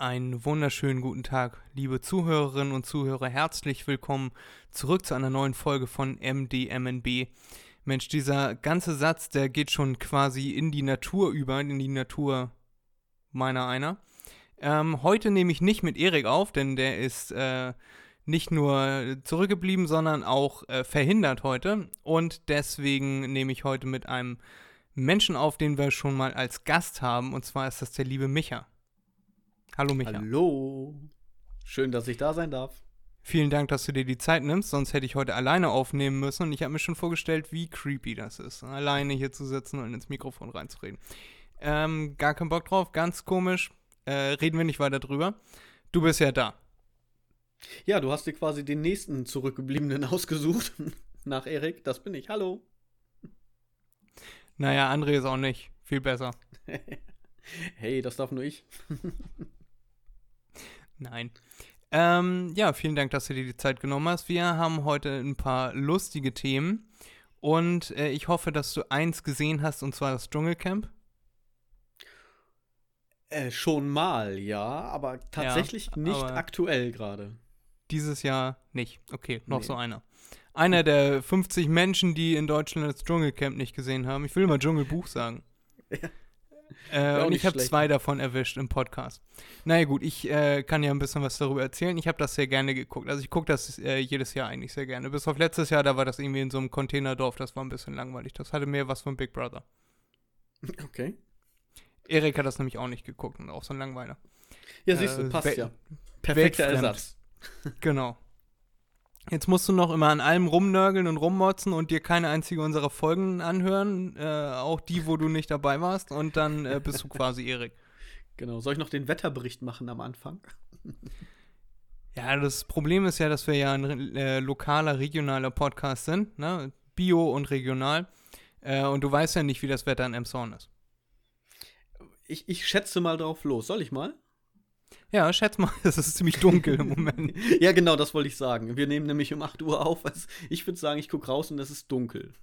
Einen wunderschönen guten Tag, liebe Zuhörerinnen und Zuhörer. Herzlich willkommen zurück zu einer neuen Folge von MDMNB. Mensch, dieser ganze Satz, der geht schon quasi in die Natur über, in die Natur meiner einer. Ähm, heute nehme ich nicht mit Erik auf, denn der ist äh, nicht nur zurückgeblieben, sondern auch äh, verhindert heute. Und deswegen nehme ich heute mit einem Menschen auf, den wir schon mal als Gast haben. Und zwar ist das der liebe Micha. Hallo Micha. Hallo. Schön, dass ich da sein darf. Vielen Dank, dass du dir die Zeit nimmst, sonst hätte ich heute alleine aufnehmen müssen und ich habe mir schon vorgestellt, wie creepy das ist, alleine hier zu sitzen und ins Mikrofon reinzureden. Ähm, gar keinen Bock drauf, ganz komisch. Äh, reden wir nicht weiter drüber. Du bist ja da. Ja, du hast dir quasi den nächsten Zurückgebliebenen ausgesucht. Nach Erik, das bin ich. Hallo. Naja, André ist auch nicht. Viel besser. hey, das darf nur ich. Nein. Ähm, ja, vielen Dank, dass du dir die Zeit genommen hast. Wir haben heute ein paar lustige Themen und äh, ich hoffe, dass du eins gesehen hast und zwar das Dschungelcamp. Äh, schon mal, ja, aber tatsächlich ja, nicht aber aktuell gerade. Dieses Jahr nicht. Okay, noch nee. so einer. Einer der 50 Menschen, die in Deutschland das Dschungelcamp nicht gesehen haben. Ich will mal Dschungelbuch sagen. Ja. Äh, und ich habe zwei davon erwischt im Podcast. Naja gut, ich äh, kann ja ein bisschen was darüber erzählen. Ich habe das sehr gerne geguckt. Also ich gucke das äh, jedes Jahr eigentlich sehr gerne. Bis auf letztes Jahr, da war das irgendwie in so einem Containerdorf. Das war ein bisschen langweilig. Das hatte mehr was von Big Brother. Okay. Erik hat das nämlich auch nicht geguckt und auch so ein Langweiler. Ja, siehst du, äh, passt ja. Perfekter Ersatz. genau. Jetzt musst du noch immer an allem rumnörgeln und rummotzen und dir keine einzige unserer Folgen anhören, äh, auch die, wo du nicht dabei warst, und dann äh, bist du quasi Erik. Genau. Soll ich noch den Wetterbericht machen am Anfang? ja, das Problem ist ja, dass wir ja ein äh, lokaler, regionaler Podcast sind, ne? Bio und regional. Äh, und du weißt ja nicht, wie das Wetter in Emshorn ist. Ich, ich schätze mal drauf los. Soll ich mal? Ja, schätz mal, es ist ziemlich dunkel im Moment. ja, genau, das wollte ich sagen. Wir nehmen nämlich um 8 Uhr auf. Also ich würde sagen, ich gucke raus und es ist dunkel.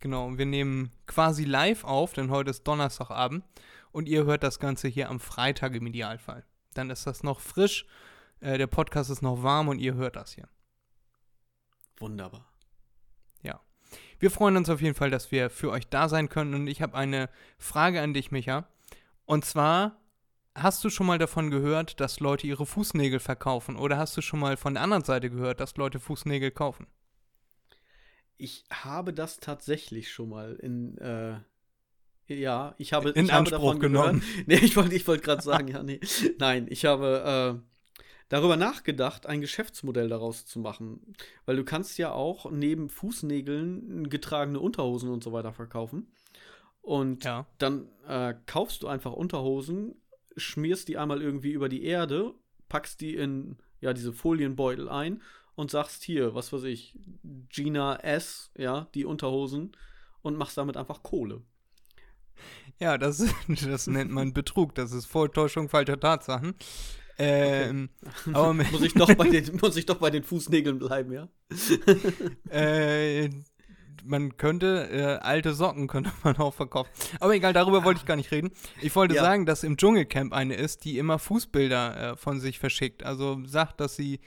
Genau, wir nehmen quasi live auf, denn heute ist Donnerstagabend und ihr hört das Ganze hier am Freitag im Idealfall. Dann ist das noch frisch, äh, der Podcast ist noch warm und ihr hört das hier. Wunderbar. Ja. Wir freuen uns auf jeden Fall, dass wir für euch da sein können und ich habe eine Frage an dich, Micha. Und zwar, Hast du schon mal davon gehört, dass Leute ihre Fußnägel verkaufen? Oder hast du schon mal von der anderen Seite gehört, dass Leute Fußnägel kaufen? Ich habe das tatsächlich schon mal in, äh, ja, ich habe, in ich Anspruch habe genommen. Gehört. Nee, ich wollte ich wollt gerade sagen, ja, nee. Nein, ich habe äh, darüber nachgedacht, ein Geschäftsmodell daraus zu machen. Weil du kannst ja auch neben Fußnägeln getragene Unterhosen und so weiter verkaufen. Und ja. dann äh, kaufst du einfach Unterhosen schmierst die einmal irgendwie über die Erde, packst die in ja diese Folienbeutel ein und sagst hier, was weiß ich, Gina S, ja, die Unterhosen und machst damit einfach Kohle. Ja, das, das nennt man Betrug. Das ist Vortäuschung falscher Tatsachen. Ähm, okay. aber muss, ich doch bei den, muss ich doch bei den Fußnägeln bleiben, ja? äh, man könnte, äh, alte Socken könnte man auch verkaufen. Aber egal, darüber wollte ich gar nicht reden. Ich wollte ja. sagen, dass im Dschungelcamp eine ist, die immer Fußbilder äh, von sich verschickt. Also sagt, dass sie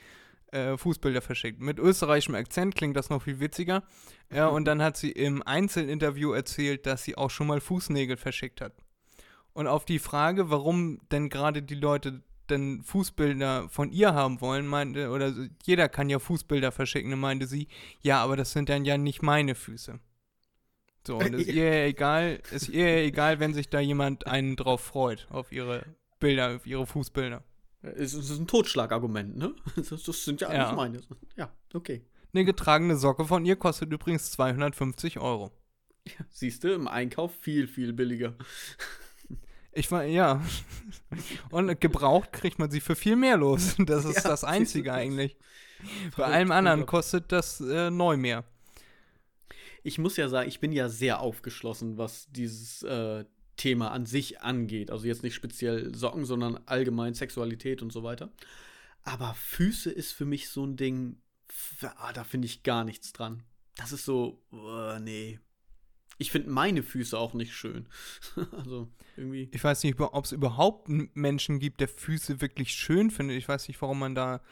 äh, Fußbilder verschickt. Mit österreichischem Akzent klingt das noch viel witziger. Ja, und dann hat sie im Einzelinterview erzählt, dass sie auch schon mal Fußnägel verschickt hat. Und auf die Frage, warum denn gerade die Leute denn Fußbilder von ihr haben wollen, meinte, oder jeder kann ja Fußbilder verschicken, meinte sie, ja, aber das sind dann ja nicht meine Füße. So, und ist ihr egal, ist ihr egal, wenn sich da jemand einen drauf freut, auf ihre Bilder, auf ihre Fußbilder. Es ist ein Totschlagargument, ne? Das, sind ja, ja. alles meine. Ja, okay. Eine getragene Socke von ihr kostet übrigens 250 Euro. Ja, siehst du, im Einkauf viel, viel billiger. Ich war, ja. Und gebraucht kriegt man sie für viel mehr los. Das ist ja, das Einzige eigentlich. Bei allem anderen kostet das äh, neu mehr. Ich muss ja sagen, ich bin ja sehr aufgeschlossen, was dieses äh, Thema an sich angeht. Also jetzt nicht speziell Socken, sondern allgemein Sexualität und so weiter. Aber Füße ist für mich so ein Ding, ah, da finde ich gar nichts dran. Das ist so, uh, nee. Ich finde meine Füße auch nicht schön. also irgendwie. Ich weiß nicht, ob es überhaupt Menschen gibt, der Füße wirklich schön findet. Ich weiß nicht, warum man da,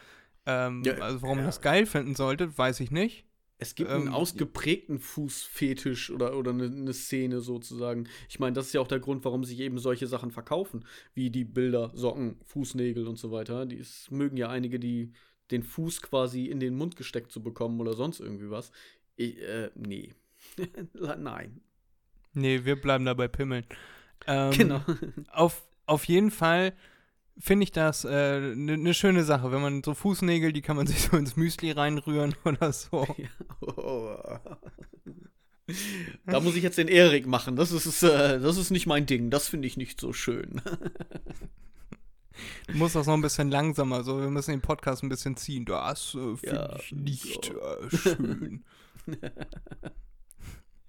ähm, ja, also warum ja. man das geil finden sollte, weiß ich nicht. Es gibt ähm, einen ausgeprägten Fußfetisch oder, oder eine, eine Szene sozusagen. Ich meine, das ist ja auch der Grund, warum sich eben solche Sachen verkaufen, wie die Bilder, Socken, Fußnägel und so weiter. Die, es mögen ja einige, die den Fuß quasi in den Mund gesteckt zu bekommen oder sonst irgendwie was. Ich, äh, nee. Nein. Nee, wir bleiben dabei Pimmeln. Ähm, genau. auf, auf jeden Fall finde ich das eine äh, ne, ne schöne Sache. Wenn man so Fußnägel, die kann man sich so ins Müsli reinrühren oder so. Ja. Oh. Da muss ich jetzt den Erik machen. Das ist, äh, das ist nicht mein Ding. Das finde ich nicht so schön. Du musst das noch ein bisschen langsamer, so wir müssen den Podcast ein bisschen ziehen. Das äh, finde ja, ich nicht so. äh, schön.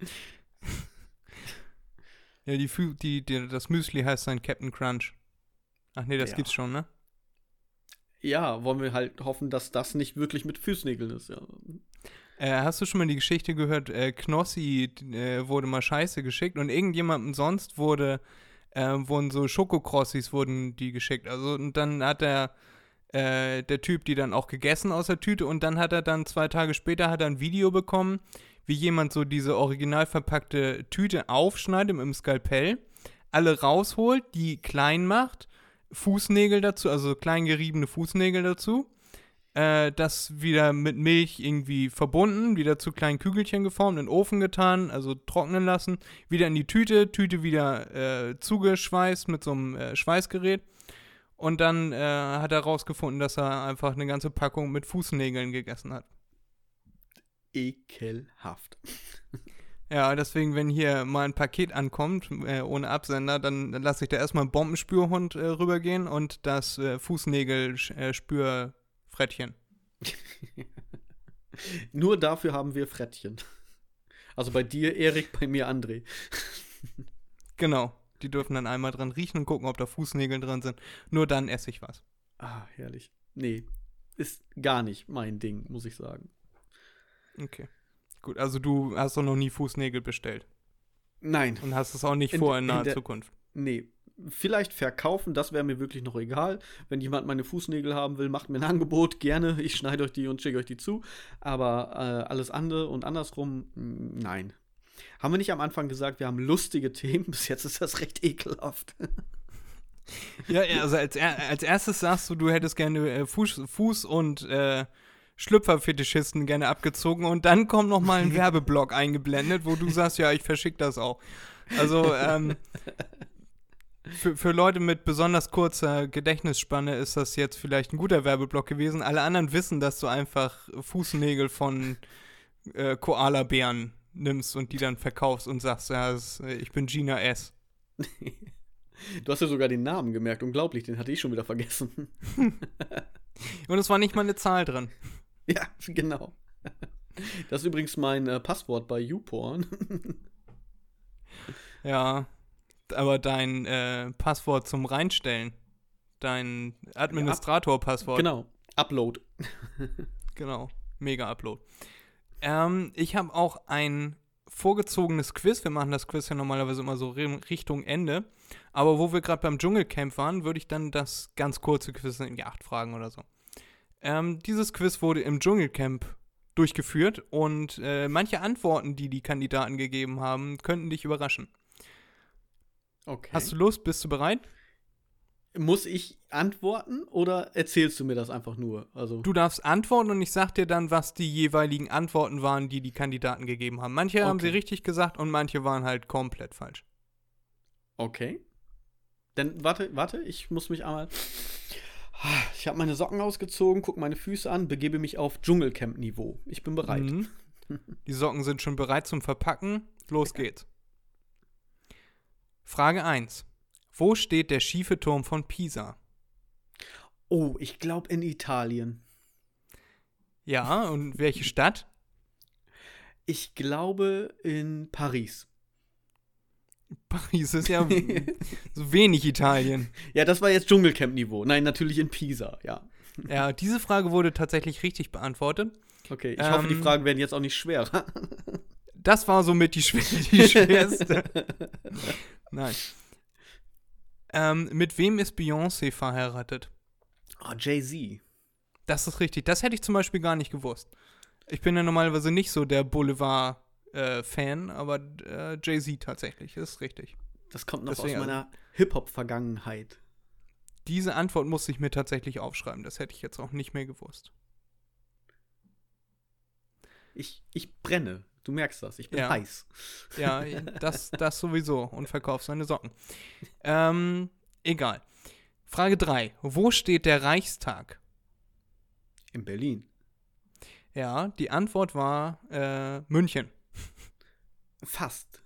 ja, die, die, die, das Müsli heißt dann Captain Crunch. Ach nee, das ja. gibt's schon, ne? Ja, wollen wir halt hoffen, dass das nicht wirklich mit Füßnägeln ist, ja. Äh, hast du schon mal die Geschichte gehört? Äh, Knossi äh, wurde mal Scheiße geschickt und irgendjemandem sonst wurde, äh, wurden so Schokokrossis wurden die geschickt. Also und dann hat der, äh, der Typ die dann auch gegessen aus der Tüte und dann hat er dann zwei Tage später hat er ein Video bekommen, wie jemand so diese original verpackte Tüte aufschneidet mit dem Skalpell, alle rausholt, die klein macht Fußnägel dazu, also klein geriebene Fußnägel dazu. Äh, das wieder mit Milch irgendwie verbunden, wieder zu kleinen Kügelchen geformt, in den Ofen getan, also trocknen lassen, wieder in die Tüte, Tüte wieder äh, zugeschweißt mit so einem äh, Schweißgerät. Und dann äh, hat er herausgefunden, dass er einfach eine ganze Packung mit Fußnägeln gegessen hat. Ekelhaft. Ja, deswegen, wenn hier mal ein Paket ankommt, äh, ohne Absender, dann, dann lasse ich da erstmal einen Bombenspürhund äh, rübergehen und das äh, Fußnägel-Spürfrettchen. Äh, Nur dafür haben wir Frettchen. Also bei dir, Erik, bei mir, André. genau. Die dürfen dann einmal dran riechen und gucken, ob da Fußnägel drin sind. Nur dann esse ich was. Ah, herrlich. Nee, ist gar nicht mein Ding, muss ich sagen. Okay. Gut, also du hast doch noch nie Fußnägel bestellt. Nein. Und hast es auch nicht in, vor in naher in der, Zukunft. Nee. Vielleicht verkaufen, das wäre mir wirklich noch egal. Wenn jemand meine Fußnägel haben will, macht mir ein Angebot, gerne. Ich schneide euch die und schicke euch die zu. Aber äh, alles andere und andersrum, nein. Haben wir nicht am Anfang gesagt, wir haben lustige Themen? Bis jetzt ist das recht ekelhaft. ja, also als, als erstes sagst du, du hättest gerne äh, Fuß, Fuß und äh, Schlüpferfetischisten gerne abgezogen und dann kommt noch mal ein Werbeblock eingeblendet, wo du sagst, ja, ich verschicke das auch. Also ähm, für, für Leute mit besonders kurzer Gedächtnisspanne ist das jetzt vielleicht ein guter Werbeblock gewesen. Alle anderen wissen, dass du einfach Fußnägel von äh, Koala-Bären nimmst und die dann verkaufst und sagst, ja, das, ich bin Gina S. Du hast ja sogar den Namen gemerkt. Unglaublich, den hatte ich schon wieder vergessen. und es war nicht mal eine Zahl drin. Ja, genau. Das ist übrigens mein äh, Passwort bei YouPorn. ja, aber dein äh, Passwort zum Reinstellen. Dein Administrator-Passwort. Genau, Upload. genau, mega Upload. Ähm, ich habe auch ein vorgezogenes Quiz. Wir machen das Quiz ja normalerweise immer so Richtung Ende. Aber wo wir gerade beim Dschungelcamp waren, würde ich dann das ganz kurze Quiz in die acht Fragen oder so. Ähm, dieses Quiz wurde im Dschungelcamp durchgeführt und äh, manche Antworten, die die Kandidaten gegeben haben, könnten dich überraschen. Okay. Hast du Lust? Bist du bereit? Muss ich antworten oder erzählst du mir das einfach nur? Also du darfst antworten und ich sag dir dann, was die jeweiligen Antworten waren, die die Kandidaten gegeben haben. Manche okay. haben sie richtig gesagt und manche waren halt komplett falsch. Okay. Dann warte, warte, ich muss mich einmal ich habe meine Socken ausgezogen, gucke meine Füße an, begebe mich auf Dschungelcamp-Niveau. Ich bin bereit. Mhm. Die Socken sind schon bereit zum Verpacken. Los geht's. Frage 1. Wo steht der schiefe Turm von Pisa? Oh, ich glaube in Italien. Ja, und welche Stadt? Ich glaube in Paris. Paris ist ja so wenig Italien. Ja, das war jetzt Dschungelcamp-Niveau. Nein, natürlich in Pisa, ja. Ja, diese Frage wurde tatsächlich richtig beantwortet. Okay, ich ähm, hoffe, die ähm, Fragen werden jetzt auch nicht schwerer. das war somit die, schwer, die schwerste. Nein. Ähm, mit wem ist Beyoncé verheiratet? Oh, Jay-Z. Das ist richtig. Das hätte ich zum Beispiel gar nicht gewusst. Ich bin ja normalerweise nicht so der Boulevard-Fan, äh, aber äh, Jay-Z tatsächlich, das ist richtig. Das kommt noch Deswegen, aus meiner Hip-Hop-Vergangenheit. Diese Antwort musste ich mir tatsächlich aufschreiben. Das hätte ich jetzt auch nicht mehr gewusst. Ich, ich brenne. Du merkst das. Ich bin ja. heiß. Ja, das, das sowieso. Und verkaufst seine Socken. Ähm, egal. Frage 3. Wo steht der Reichstag? In Berlin. Ja, die Antwort war äh, München. Fast.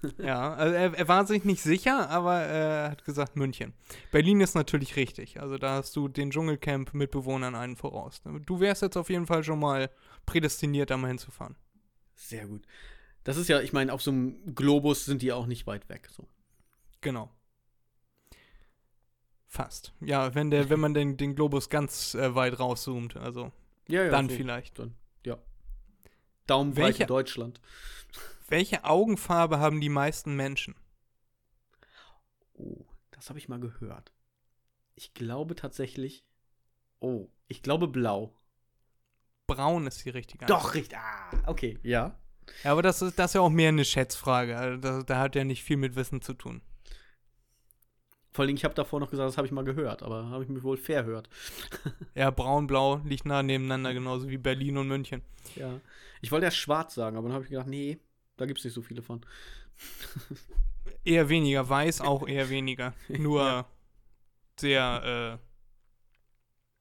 ja, also er, er, war sich nicht sicher, aber er hat gesagt München. Berlin ist natürlich richtig. Also da hast du den Dschungelcamp-Mitbewohnern einen voraus. Du wärst jetzt auf jeden Fall schon mal prädestiniert, da mal hinzufahren. Sehr gut. Das ist ja, ich meine, auf so einem Globus sind die auch nicht weit weg. So. Genau. Fast. Ja, wenn der, wenn man den, den Globus ganz äh, weit rauszoomt, also ja, ja, dann so, vielleicht. Dann, ja. Daumenbreite Deutschland. Welche Augenfarbe haben die meisten Menschen? Oh, das habe ich mal gehört. Ich glaube tatsächlich. Oh, ich glaube blau. Braun ist die richtige Antwort. Doch, richtig. Ah, okay, ja. Ja, aber das ist, das ist ja auch mehr eine Schätzfrage. Also da, da hat ja nicht viel mit Wissen zu tun. Vor allem, ich habe davor noch gesagt, das habe ich mal gehört, aber habe ich mich wohl verhört. ja, braun-blau liegt nah nebeneinander, genauso wie Berlin und München. Ja. Ich wollte erst schwarz sagen, aber dann habe ich gedacht, nee, da gibt es nicht so viele von. eher weniger, weiß auch eher weniger. Nur ja. sehr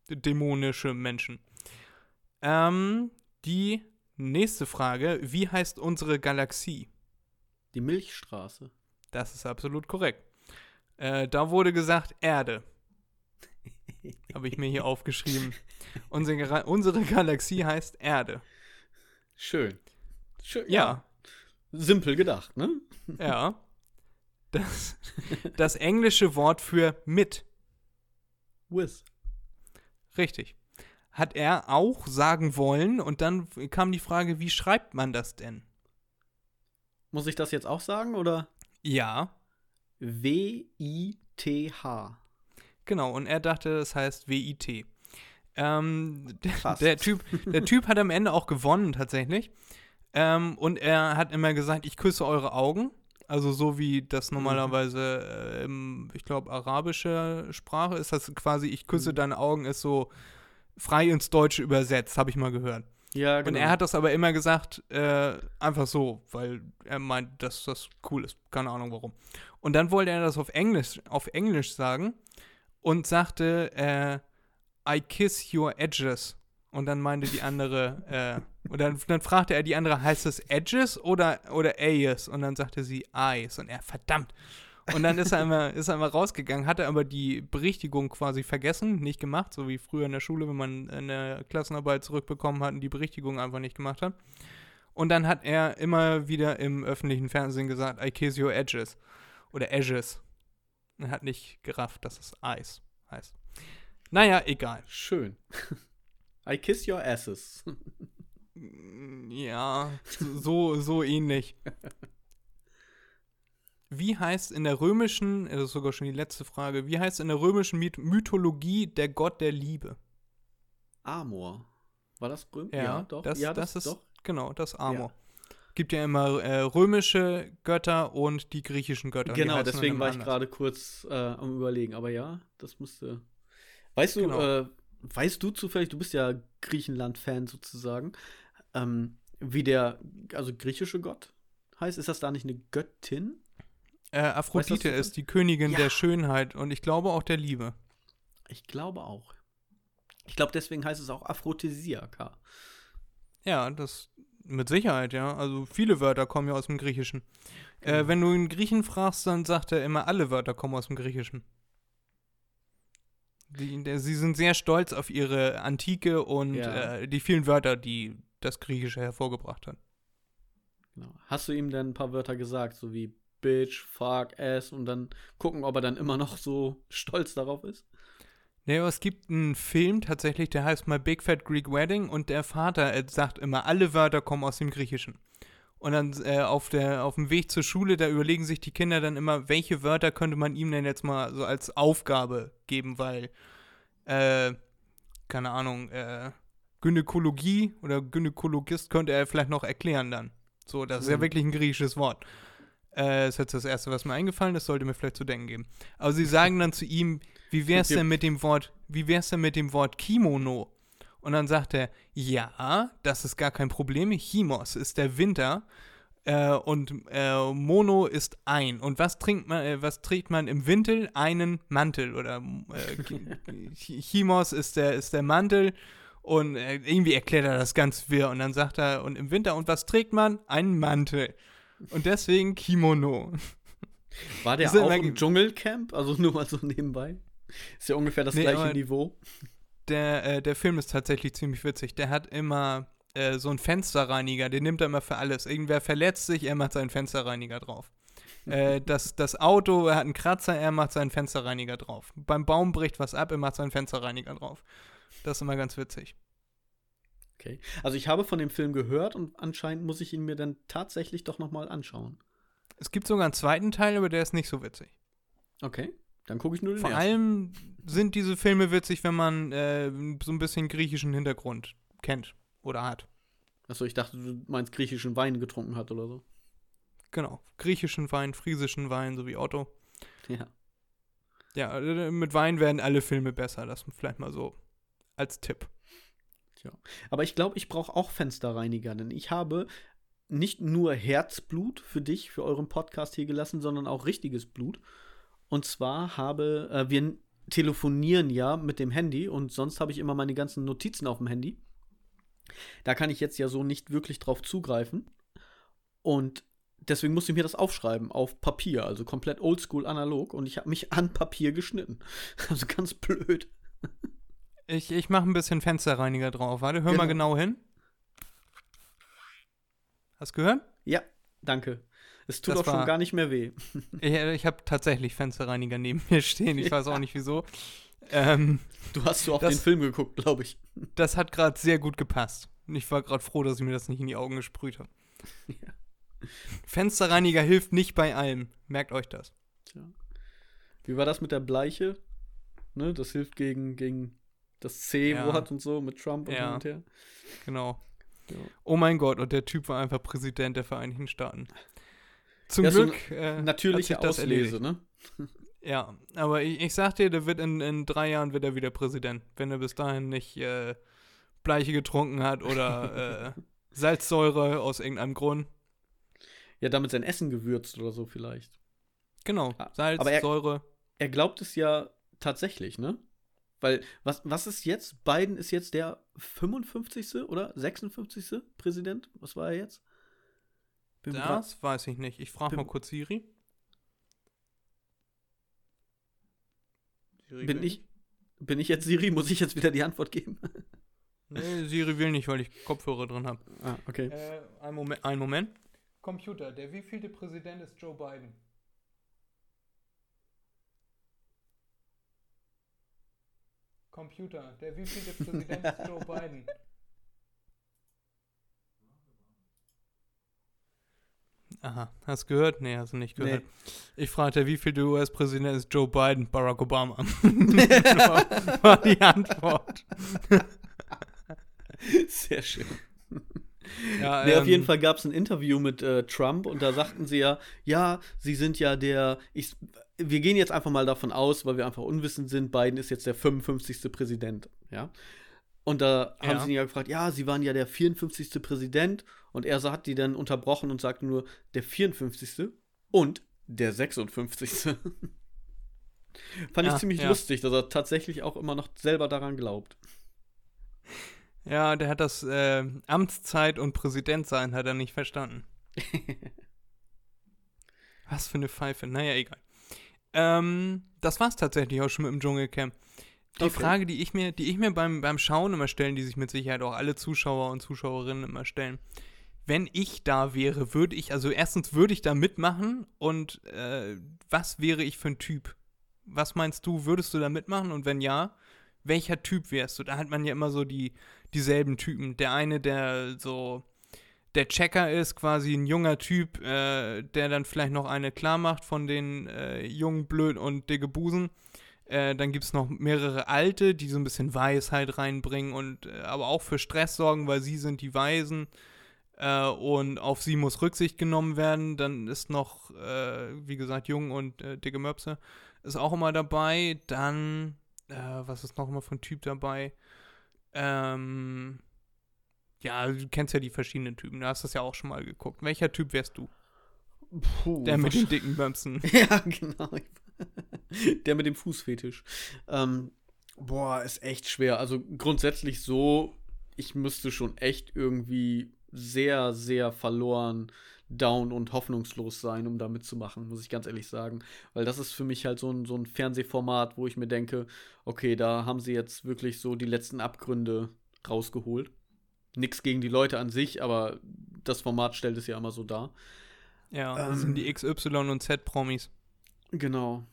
äh, dämonische Menschen. Ähm, die nächste Frage: Wie heißt unsere Galaxie? Die Milchstraße. Das ist absolut korrekt. Äh, da wurde gesagt Erde. Habe ich mir hier aufgeschrieben. Unsere, unsere Galaxie heißt Erde. Schön. Schön. Ja. ja. Simpel gedacht, ne? Ja. Das, das englische Wort für mit. With. Richtig hat er auch sagen wollen und dann kam die Frage, wie schreibt man das denn? Muss ich das jetzt auch sagen oder? Ja. W-I-T-H. Genau, und er dachte, das heißt W-I-T. Ähm, der, typ, der Typ hat am Ende auch gewonnen, tatsächlich. Ähm, und er hat immer gesagt, ich küsse eure Augen. Also so wie das mhm. normalerweise äh, im, ich glaube, arabische Sprache ist das quasi, ich küsse mhm. deine Augen, ist so frei ins Deutsche übersetzt, habe ich mal gehört. Ja, genau. Und er hat das aber immer gesagt, äh, einfach so, weil er meint, dass das cool ist. Keine Ahnung warum. Und dann wollte er das auf Englisch, auf Englisch sagen und sagte, äh, I kiss your edges. Und dann meinte die andere, äh, und dann, dann, fragte er die andere, heißt das Edges oder, oder Ayes? Und dann sagte sie Eyes. Und er, verdammt. Und dann ist er immer, ist er immer rausgegangen, hatte aber die Berichtigung quasi vergessen, nicht gemacht, so wie früher in der Schule, wenn man eine Klassenarbeit zurückbekommen hat und die Berichtigung einfach nicht gemacht hat. Und dann hat er immer wieder im öffentlichen Fernsehen gesagt, I kiss your edges. Oder edges. Er hat nicht gerafft, dass es Eis heißt. Naja, egal. Schön. I kiss your asses. ja, so, so ähnlich. Wie heißt in der römischen, das ist sogar schon die letzte Frage, wie heißt in der römischen Mythologie der Gott der Liebe? Amor. War das römisch? Ja, ja, doch. Das, ja, das, das ist, doch. genau, das Amor. Ja. Gibt ja immer äh, römische Götter und die griechischen Götter. Genau, deswegen war ich gerade kurz äh, am überlegen. Aber ja, das musste. Weißt du, genau. äh, weißt du zufällig, du bist ja Griechenland-Fan sozusagen, ähm, wie der, also griechische Gott heißt? Ist das da nicht eine Göttin? Äh, Aphrodite weißt, ist die Königin ja. der Schönheit und ich glaube auch der Liebe. Ich glaube auch. Ich glaube, deswegen heißt es auch Aphrodisiaka. Ja, das mit Sicherheit, ja. Also viele Wörter kommen ja aus dem Griechischen. Äh, genau. Äh, wenn du einen Griechen fragst, dann sagt er immer, alle Wörter kommen aus dem Griechischen. Die, der, sie sind sehr stolz auf ihre Antike und ja. äh, die vielen Wörter, die das Griechische hervorgebracht hat. Genau. Hast du ihm denn ein paar Wörter gesagt, so wie Bitch, Fuck, Ass und dann gucken, ob er dann immer noch so stolz darauf ist? Nee, aber es gibt einen Film tatsächlich, der heißt My Big Fat Greek Wedding und der Vater sagt immer, alle Wörter kommen aus dem Griechischen. Und dann äh, auf, der, auf dem Weg zur Schule, da überlegen sich die Kinder dann immer, welche Wörter könnte man ihm denn jetzt mal so als Aufgabe geben, weil, äh, keine Ahnung, äh, Gynäkologie oder Gynäkologist könnte er vielleicht noch erklären dann. So, das ist mhm. ja wirklich ein griechisches Wort. Äh, das ist jetzt das Erste, was mir eingefallen ist, sollte mir vielleicht zu denken geben. Aber sie sagen dann zu ihm, wie wär's denn mit dem Wort, wie wär's denn mit dem Wort Kimono? Und dann sagt er, ja, das ist gar kein Problem. Himos ist der Winter äh, und äh, Mono ist ein. Und was trinkt man, äh, was trägt man im Winter? Einen Mantel oder äh, Himos ist der, ist der Mantel. Und äh, irgendwie erklärt er das ganz wirr. Und dann sagt er, und im Winter, und was trägt man? Einen Mantel. Und deswegen Kimono. War der auch im Dschungelcamp? Also nur mal so nebenbei? Ist ja ungefähr das nee, gleiche Niveau der, äh, der Film ist tatsächlich ziemlich witzig. Der hat immer äh, so einen Fensterreiniger, den nimmt er immer für alles. Irgendwer verletzt sich, er macht seinen Fensterreiniger drauf. äh, das, das Auto, er hat einen Kratzer, er macht seinen Fensterreiniger drauf. Beim Baum bricht was ab, er macht seinen Fensterreiniger drauf. Das ist immer ganz witzig. Okay. Also ich habe von dem Film gehört und anscheinend muss ich ihn mir dann tatsächlich doch nochmal anschauen. Es gibt sogar einen zweiten Teil, aber der ist nicht so witzig. Okay. Dann gucke ich nur den Vor ersten. allem sind diese Filme witzig, wenn man äh, so ein bisschen griechischen Hintergrund kennt oder hat. Achso, ich dachte, du meinst griechischen Wein getrunken hat oder so. Genau. Griechischen Wein, friesischen Wein sowie Otto. Ja. Ja, äh, mit Wein werden alle Filme besser. Das vielleicht mal so als Tipp. Tja. Aber ich glaube, ich brauche auch Fensterreiniger, denn ich habe nicht nur Herzblut für dich, für euren Podcast hier gelassen, sondern auch richtiges Blut. Und zwar habe, äh, wir telefonieren ja mit dem Handy und sonst habe ich immer meine ganzen Notizen auf dem Handy. Da kann ich jetzt ja so nicht wirklich drauf zugreifen. Und deswegen musste ich mir das aufschreiben auf Papier, also komplett oldschool analog. Und ich habe mich an Papier geschnitten. Also ganz blöd. Ich, ich mache ein bisschen Fensterreiniger drauf. Warte, hör genau. mal genau hin. Hast du gehört? Ja, danke. Es tut das auch schon gar nicht mehr weh. ich, ich habe tatsächlich Fensterreiniger neben mir stehen. Ich weiß auch nicht wieso. Ähm, du hast so auch das, den Film geguckt, glaube ich. Das hat gerade sehr gut gepasst. Und ich war gerade froh, dass ich mir das nicht in die Augen gesprüht habe. Ja. Fensterreiniger hilft nicht bei allem. Merkt euch das. Tja. Wie war das mit der Bleiche? Ne, das hilft gegen, gegen das C-Wort ja. und so mit Trump und ja. und her. Genau. Ja. Oh mein Gott, und der Typ war einfach Präsident der Vereinigten Staaten. Zum ja, Glück. So äh, natürliche Auslese, ne? Ja, aber ich, ich sag dir, der wird in, in drei Jahren wird er wieder Präsident, wenn er bis dahin nicht äh, Bleiche getrunken hat oder äh, Salzsäure aus irgendeinem Grund. Ja, damit sein Essen gewürzt oder so vielleicht. Genau, Salz, aber er, Säure. Er glaubt es ja tatsächlich, ne? Weil, was, was ist jetzt? Biden ist jetzt der 55. oder 56. Präsident? Was war er jetzt? Bin das weiß ich nicht. Ich frage mal kurz Siri. Siri bin ich, bin ich jetzt Siri? Muss ich jetzt wieder die Antwort geben? nee, Siri will nicht, weil ich Kopfhörer drin habe. Ah, okay. Äh, ein, Moment, ein Moment. Computer, der wievielte Präsident ist Joe Biden? Computer, der wievielte Präsident ist Joe Biden? Aha, hast du gehört? Nee, hast du nicht gehört. Nee. Ich fragte, wie viel der US-Präsident ist Joe Biden, Barack Obama? war, war die Antwort. Sehr schön. Ja, nee, ähm, auf jeden Fall gab es ein Interview mit äh, Trump und da sagten sie ja, ja, sie sind ja der, ich, wir gehen jetzt einfach mal davon aus, weil wir einfach unwissend sind, Biden ist jetzt der 55. Präsident, ja. Und da ja. haben sie ihn ja gefragt, ja, sie waren ja der 54. Präsident. Und er hat die dann unterbrochen und sagte nur, der 54. und der 56. Fand ja, ich ziemlich ja. lustig, dass er tatsächlich auch immer noch selber daran glaubt. Ja, der hat das äh, Amtszeit und Präsidentsein hat er nicht verstanden. Was für eine Pfeife. Naja, egal. Ähm, das war's tatsächlich auch schon mit dem Dschungelcamp. Die okay. Frage, die ich mir, die ich mir beim, beim Schauen immer stellen, die sich mit Sicherheit auch alle Zuschauer und Zuschauerinnen immer stellen. Wenn ich da wäre, würde ich, also erstens würde ich da mitmachen und äh, was wäre ich für ein Typ? Was meinst du, würdest du da mitmachen und wenn ja, welcher Typ wärst du? Da hat man ja immer so die, dieselben Typen. Der eine, der so, der Checker ist quasi ein junger Typ, äh, der dann vielleicht noch eine klar macht von den äh, jungen, blöd und dicke Busen. Äh, dann gibt es noch mehrere Alte, die so ein bisschen Weisheit reinbringen und äh, aber auch für Stress sorgen, weil sie sind die Weisen äh, und auf sie muss Rücksicht genommen werden. Dann ist noch, äh, wie gesagt, Jung und dicke Möpse ist auch immer dabei. Dann, was ist noch immer für ein Typ dabei? Ähm, ja, du kennst ja die verschiedenen Typen, du hast das ja auch schon mal geguckt. Welcher Typ wärst du? Puh, Der mit den dicken Möpsen. ja, genau. Der mit dem Fußfetisch. Ähm, boah, ist echt schwer. Also grundsätzlich so, ich müsste schon echt irgendwie sehr, sehr verloren, down und hoffnungslos sein, um da mitzumachen, muss ich ganz ehrlich sagen. Weil das ist für mich halt so ein, so ein Fernsehformat, wo ich mir denke, okay, da haben sie jetzt wirklich so die letzten Abgründe rausgeholt. Nix gegen die Leute an sich, aber das Format stellt es ja immer so dar. Ja, das ähm, sind die XY und Z-Promis. Genau.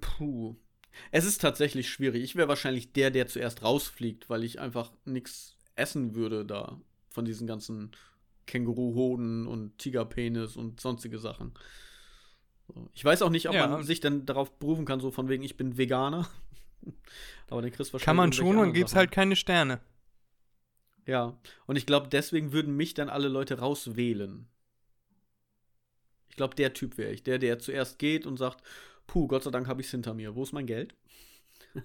Puh. Es ist tatsächlich schwierig. Ich wäre wahrscheinlich der, der zuerst rausfliegt, weil ich einfach nichts essen würde da von diesen ganzen Känguruhoden und Tigerpenis und sonstige Sachen. Ich weiß auch nicht, ob ja. man sich dann darauf berufen kann, so von wegen, ich bin Veganer. Aber den kriegst wahrscheinlich. Kann man schon und gibt's halt keine Sterne. Ja, und ich glaube, deswegen würden mich dann alle Leute rauswählen. Ich glaube, der Typ wäre ich. Der, der zuerst geht und sagt, puh, Gott sei Dank habe ich es hinter mir. Wo ist mein Geld?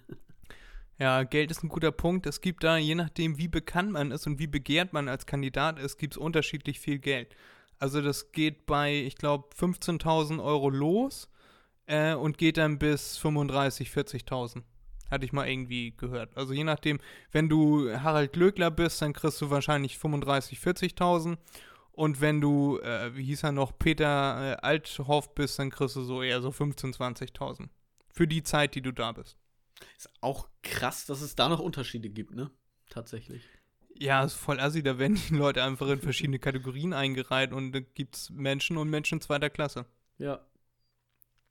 ja, Geld ist ein guter Punkt. Es gibt da, je nachdem, wie bekannt man ist und wie begehrt man als Kandidat ist, gibt es unterschiedlich viel Geld. Also das geht bei, ich glaube, 15.000 Euro los äh, und geht dann bis 35.000, 40.000. Hatte ich mal irgendwie gehört. Also je nachdem, wenn du Harald Glöckler bist, dann kriegst du wahrscheinlich 35.000, 40.000 und wenn du, äh, wie hieß er noch, Peter äh, Althoff bist, dann kriegst du so eher so 15.000, 20.000. Für die Zeit, die du da bist. Ist auch krass, dass es da noch Unterschiede gibt, ne? Tatsächlich. Ja, ist voll assi, da werden die Leute einfach in verschiedene Kategorien eingereiht und da gibt es Menschen und Menschen zweiter Klasse. Ja.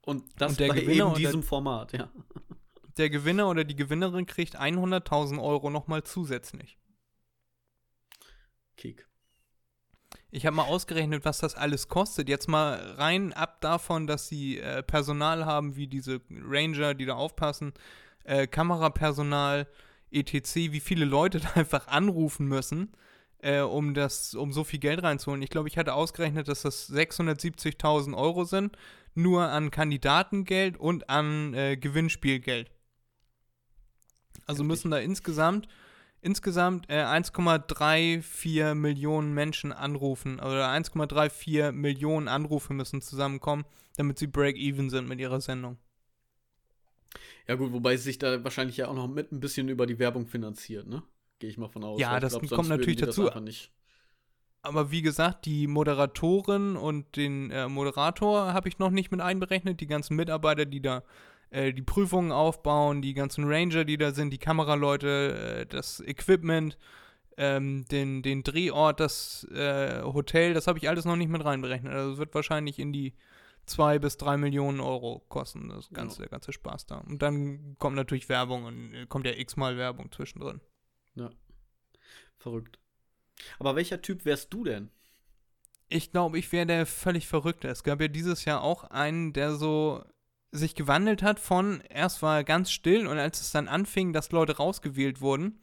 Und das und der bei Gewinner eben diesem Format, ja. Der Gewinner oder die Gewinnerin kriegt 100.000 Euro nochmal zusätzlich. Kick. Ich habe mal ausgerechnet, was das alles kostet. Jetzt mal rein ab davon, dass sie äh, Personal haben, wie diese Ranger, die da aufpassen, äh, Kamerapersonal, etc., wie viele Leute da einfach anrufen müssen, äh, um das, um so viel Geld reinzuholen. Ich glaube, ich hatte ausgerechnet, dass das 670.000 Euro sind, nur an Kandidatengeld und an äh, Gewinnspielgeld. Also müssen da insgesamt insgesamt äh, 1,34 Millionen Menschen anrufen oder 1,34 Millionen Anrufe müssen zusammenkommen, damit sie break-even sind mit ihrer Sendung. Ja gut, wobei es sich da wahrscheinlich ja auch noch mit ein bisschen über die Werbung finanziert, ne? Gehe ich mal von aus. Ja, das glaub, kommt natürlich dazu. Aber wie gesagt, die Moderatorin und den äh, Moderator habe ich noch nicht mit einberechnet. Die ganzen Mitarbeiter, die da äh, die Prüfungen aufbauen, die ganzen Ranger, die da sind, die Kameraleute, äh, das Equipment, ähm, den, den Drehort, das äh, Hotel, das habe ich alles noch nicht mit reinberechnet. Also es wird wahrscheinlich in die zwei bis drei Millionen Euro kosten, das ganze, ja. der ganze Spaß da. Und dann kommt natürlich Werbung und äh, kommt ja x-mal Werbung zwischendrin. Ja. Verrückt. Aber welcher Typ wärst du denn? Ich glaube, ich wäre der völlig Verrückte. Es gab ja dieses Jahr auch einen, der so sich gewandelt hat von, erst war er ganz still und als es dann anfing, dass Leute rausgewählt wurden,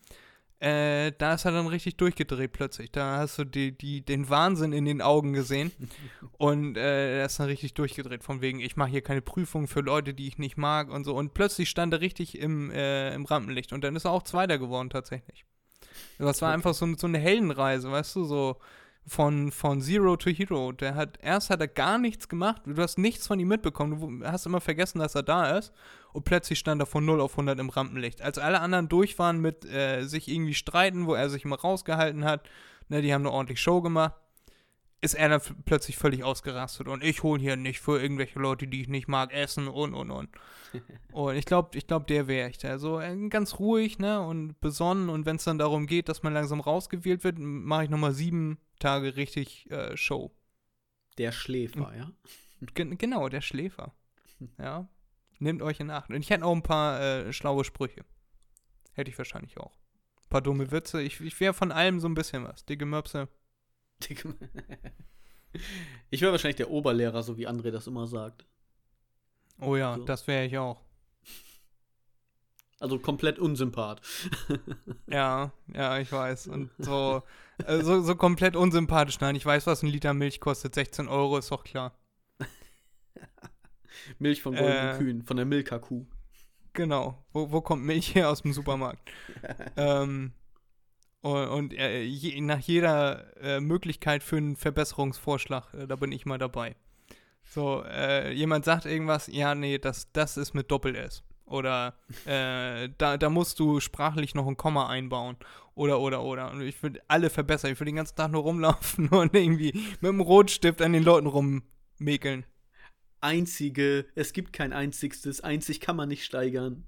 äh, da ist er dann richtig durchgedreht plötzlich. Da hast du die, die, den Wahnsinn in den Augen gesehen. und äh, er ist dann richtig durchgedreht, von wegen, ich mache hier keine Prüfung für Leute, die ich nicht mag und so. Und plötzlich stand er richtig im, äh, im Rampenlicht. Und dann ist er auch Zweiter geworden, tatsächlich. Das war einfach so, so eine Heldenreise, weißt du, so von, von Zero to Hero. Der hat, erst hat er gar nichts gemacht, du hast nichts von ihm mitbekommen, du hast immer vergessen, dass er da ist und plötzlich stand er von 0 auf 100 im Rampenlicht. Als alle anderen durch waren mit äh, sich irgendwie streiten, wo er sich immer rausgehalten hat, ne, die haben eine ordentliche Show gemacht, ist er dann plötzlich völlig ausgerastet und ich hole hier nicht für irgendwelche Leute, die ich nicht mag, Essen und und und. und ich glaube, ich glaube, der wäre ich da. So äh, ganz ruhig, ne, und besonnen und wenn es dann darum geht, dass man langsam rausgewählt wird, mache ich nochmal sieben Tage richtig äh, Show. Der Schläfer, ja? Gen genau, der Schläfer. Ja. Nehmt euch in Acht. Und ich hätte auch ein paar äh, schlaue Sprüche. Hätte ich wahrscheinlich auch. Ein paar dumme Witze. Ich, ich wäre von allem so ein bisschen was. Dicke Möpse, Ich wäre wahrscheinlich der Oberlehrer, so wie André das immer sagt. Oh ja, So. das wäre ich auch. Also komplett unsympath. Ja, ja, ich weiß. Und so, äh, so, so komplett unsympathisch. Nein, ich weiß, was ein Liter Milch kostet. 16 Euro, ist doch klar. Milch von goldenen Äh. Kühen, von der Milka-Kuh. Genau. Wo, wo kommt Milch her aus dem Supermarkt? ähm, und und äh, je, nach jeder äh, Möglichkeit für einen Verbesserungsvorschlag, äh, da bin ich mal dabei. So, äh, jemand sagt irgendwas, ja, nee, das, das ist mit Doppel-S. Oder äh, da, da musst du sprachlich noch ein Komma einbauen. Oder, oder, oder. Und ich würde alle verbessern. Ich würde den ganzen Tag nur rumlaufen und irgendwie mit dem Rotstift an den Leuten rummäkeln. Einzige, es gibt kein einzigstes, einzig kann man nicht steigern.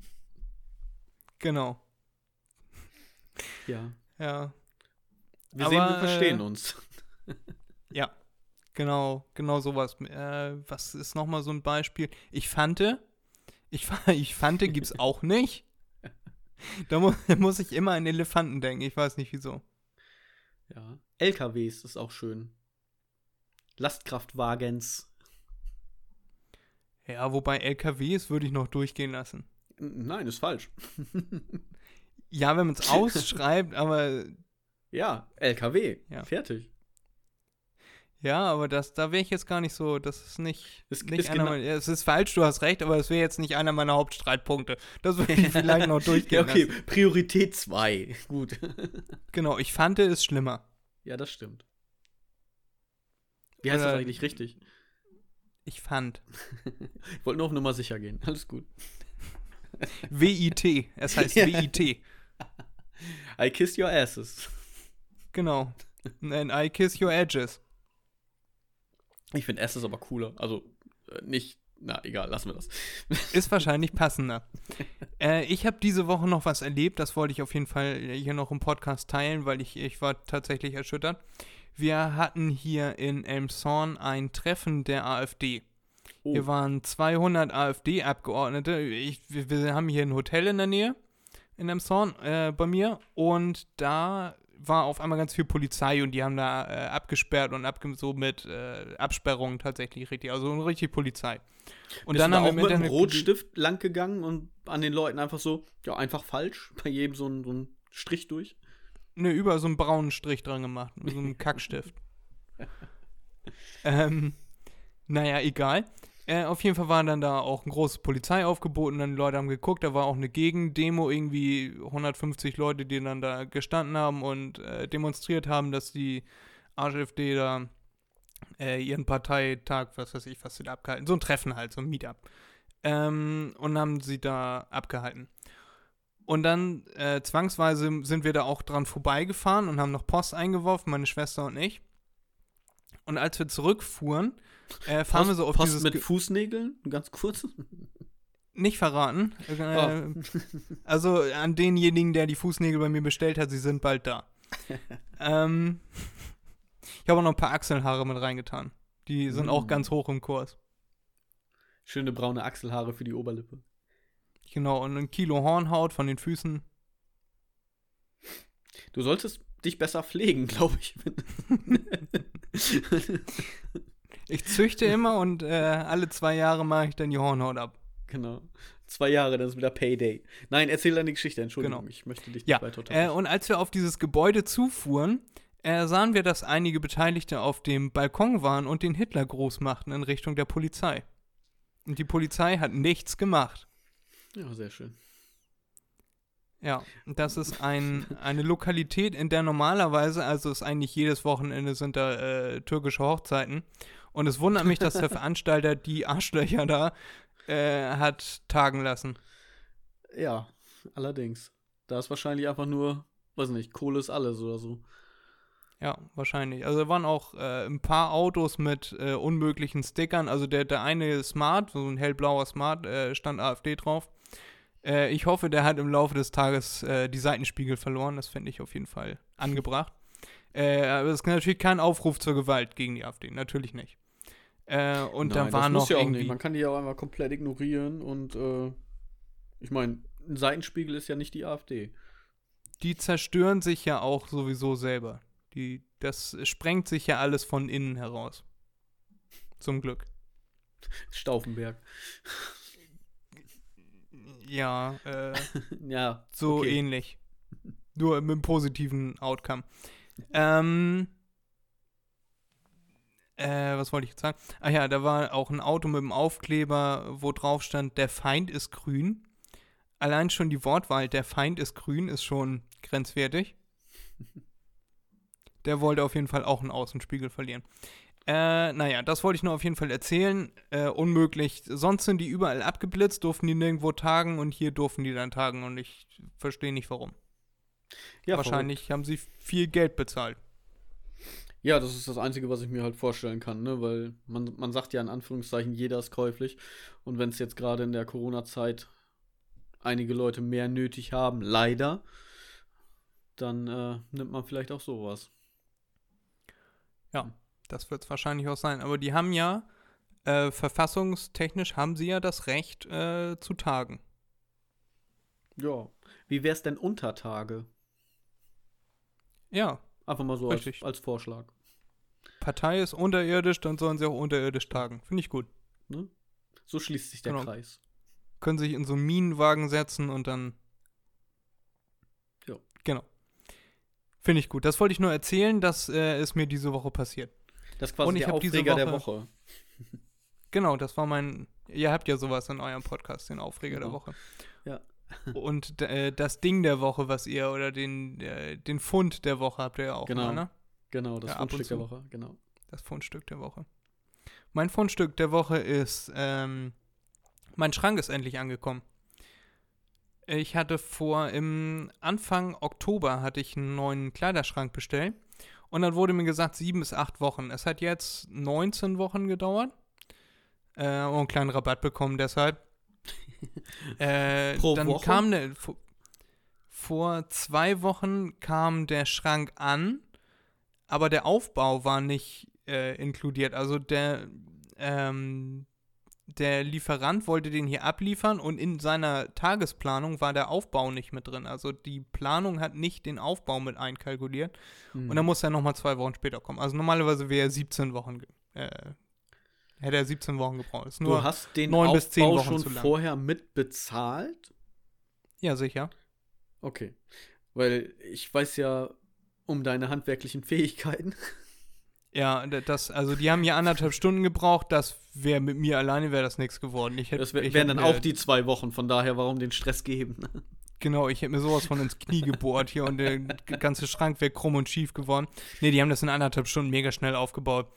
Genau. Ja. Ja. Wir Aber, sehen, wir verstehen äh, uns. Ja, genau, genau sowas. Äh, was ist nochmal so ein Beispiel? Ich fante, ich, ich fante gibt's auch nicht. Da mu muss ich immer an Elefanten denken, ich weiß nicht wieso. Ja. LKWs ist auch schön. Lastkraftwagens. Ja, wobei LKWs würde ich noch durchgehen lassen. Nein, ist falsch. Ja, wenn man es ausschreibt, aber Ja, LKW. Ja. Fertig. Ja, aber das, da wäre ich jetzt gar nicht so, das ist nicht, Es nicht ist einer genau- meiner, es ist falsch, du hast recht, aber es wäre jetzt nicht einer meiner Hauptstreitpunkte. Das würde ich vielleicht noch durchgehen Ja, okay, lassen. Priorität 2. Gut. Genau, ich fante ist schlimmer. ja, das stimmt. Wie heißt das Oder- eigentlich richtig? Ich fand. Ich wollte nur auf Nummer sicher gehen. Alles gut. WIT, es heißt. WIT. I kiss your asses. Genau. And I kiss your edges. Ich finde Asses aber cooler. Also äh, nicht. Na, egal, lassen wir das. Ist wahrscheinlich passender. äh, ich habe diese Woche noch was erlebt, das wollte ich auf jeden Fall hier noch im Podcast teilen, weil ich, ich war tatsächlich erschüttert. Wir hatten hier in Elmshorn ein Treffen der AfD. Oh, Hier waren 200 AfD-Abgeordnete. Ich, wir, wir haben hier ein Hotel in der Nähe in Elmshorn äh, bei mir und da war auf einmal ganz viel Polizei und die haben da äh, abgesperrt und abge so mit äh, Absperrungen tatsächlich richtig, also richtig Polizei. Und Bist dann haben wir mit einem Internet Rotstift lang gegangen und an den Leuten einfach so, ja, einfach falsch, bei jedem so ein, so Strich durch. Ne, über so einen braunen Strich dran gemacht. Mit so einem Kackstift. ähm, naja, egal. Äh, auf jeden Fall war dann da auch ein großes Polizeiaufgebot und dann die Leute haben geguckt, da war auch eine Gegendemo, irgendwie 150 Leute, die dann da gestanden haben und äh, demonstriert haben, dass die AfD da äh, ihren Parteitag, was weiß ich, was sie da abgehalten, so ein Treffen halt, so ein Meetup. Ähm, und haben sie da abgehalten. Und dann äh, zwangsweise sind wir da auch dran vorbeigefahren und haben noch Post eingeworfen, meine Schwester und ich. Und als wir zurückfuhren, äh, fahren wir so auf Post dieses mit Ge- Fußnägeln, ganz kurz. nicht verraten. Äh, Oh. Also an denjenigen, der die Fußnägel bei mir bestellt hat, sie sind bald da. ähm, ich habe auch noch ein paar Achselhaare mit reingetan. Die sind auch Mm. ganz hoch im Kurs. Schöne braune Achselhaare für die Oberlippe. Genau, und ein Kilo Hornhaut von den Füßen. Du solltest dich besser pflegen, glaube ich. Ich züchte immer und äh, alle zwei Jahre mache ich dann die Hornhaut ab. genau. Zwei Jahre, dann ist wieder Payday. Nein, erzähl deine Geschichte, Entschuldigung. Genau. Ich möchte dich nicht Ja, weiter äh, und als wir auf dieses Gebäude zufuhren, äh, sahen wir, dass einige Beteiligte auf dem Balkon waren und den Hitlergruß machten in Richtung der Polizei. Und die Polizei hat nichts gemacht. ja, sehr schön. Ja, das ist ein, eine Lokalität, in der normalerweise, also ist eigentlich jedes Wochenende sind da äh, türkische Hochzeiten. Und es wundert mich, dass der Veranstalter die Arschlöcher da äh, hat tagen lassen. Ja, allerdings. Da ist wahrscheinlich einfach nur, weiß nicht, Kohle ist alles oder so. Ja, wahrscheinlich. Also da waren auch äh, ein paar Autos mit äh, unmöglichen Stickern. Also der, der eine Smart, so ein hellblauer Smart, äh, stand AfD drauf. Äh, ich hoffe, der hat im Laufe des Tages äh, die Seitenspiegel verloren. Das fände ich auf jeden Fall angebracht. Äh, aber es ist natürlich kein Aufruf zur Gewalt gegen die AfD. Natürlich nicht. Äh, und Nein, da war das noch muss ja auch irgendwie. nicht. Man kann die ja auch einfach komplett ignorieren und äh, ich meine, ein Seitenspiegel ist ja nicht die AfD. Die zerstören sich ja auch sowieso selber. Die, das sprengt sich ja alles von innen heraus. Zum Glück. Stauffenberg. Ja, äh, Ja, so okay. ähnlich. Nur mit einem positiven Outcome. Ähm, äh, was wollte ich jetzt sagen? Ach ja, da war auch ein Auto mit einem Aufkleber, wo drauf stand, der Feind ist grün. Allein schon die Wortwahl, der Feind ist grün, ist schon grenzwertig. Der wollte auf jeden Fall auch einen Außenspiegel verlieren. Äh, naja, das wollte ich nur auf jeden Fall erzählen. Äh, unmöglich. Sonst sind die überall abgeblitzt, durften die nirgendwo tagen und hier durften die dann tagen und ich verstehe nicht warum. Ja Wahrscheinlich haben sie viel Geld bezahlt. Ja, das ist das Einzige, was ich mir halt vorstellen kann, ne? Weil man, man sagt ja in Anführungszeichen, jeder ist käuflich. Und wenn es jetzt gerade in der Corona-Zeit einige Leute mehr nötig haben, leider, dann äh, nimmt man vielleicht auch sowas. Das wird es wahrscheinlich auch sein. Aber die haben ja, äh, verfassungstechnisch haben sie ja das Recht äh, zu tagen. Ja. Wie wär's denn unter Tage? Ja, Einfach mal so als, als Vorschlag. Partei ist unterirdisch, dann sollen sie auch unterirdisch tagen. Finde ich gut. Ne? So schließt sich der Genau. Kreis. Können sich in so einen Minenwagen setzen und dann. Ja. Genau. Finde ich gut. Das wollte ich nur erzählen, das äh, ist mir diese Woche passiert. Das ist quasi Und ich der Aufreger der Woche- Woche. Genau, das war mein. Ihr habt ja sowas in eurem Podcast, den Aufreger der Genau. Woche. Ja. Und äh, das Ding der Woche, was ihr, oder den, äh, den Fund der Woche habt ihr ja auch, Genau. immer, ne? Genau, das Ja, Fundstück der. Woche, genau. Das Fundstück der Woche. Mein Fundstück der Woche ist, ähm, mein Schrank ist endlich angekommen. Ich hatte vor, im Anfang Oktober hatte ich einen neuen Kleiderschrank bestellt. Und dann wurde mir gesagt, sieben bis acht Wochen. Es hat jetzt 19 Wochen gedauert. Äh, und einen kleinen Rabatt bekommen deshalb. äh, Pro dann Woche? kam der, vor, vor zwei Wochen kam der Schrank an, aber der Aufbau war nicht äh, inkludiert. Also der, ähm, der Lieferant wollte den hier abliefern und in seiner Tagesplanung war der Aufbau nicht mit drin. Also die Planung hat nicht den Aufbau mit einkalkuliert. Mhm. Und dann muss er nochmal zwei Wochen später kommen. Also normalerweise wäre er 17 Wochen, äh, hätte er 17 Wochen gebraucht. Ist du nur, hast den neun Aufbau bis zehn Wochen schon vorher mitbezahlt? ja sicher. Okay. Weil ich weiß ja um deine handwerklichen Fähigkeiten. Ja, das, also die haben hier anderthalb Stunden gebraucht. Das wäre mit mir alleine wäre das nichts geworden. Ich hätte, Das wär, ich wären dann auch die zwei Wochen, von daher warum den Stress geben? Genau, ich hätte mir sowas von ins Knie gebohrt hier und der ganze Schrank wäre krumm und schief geworden. Nee, die haben das in anderthalb Stunden mega schnell aufgebaut.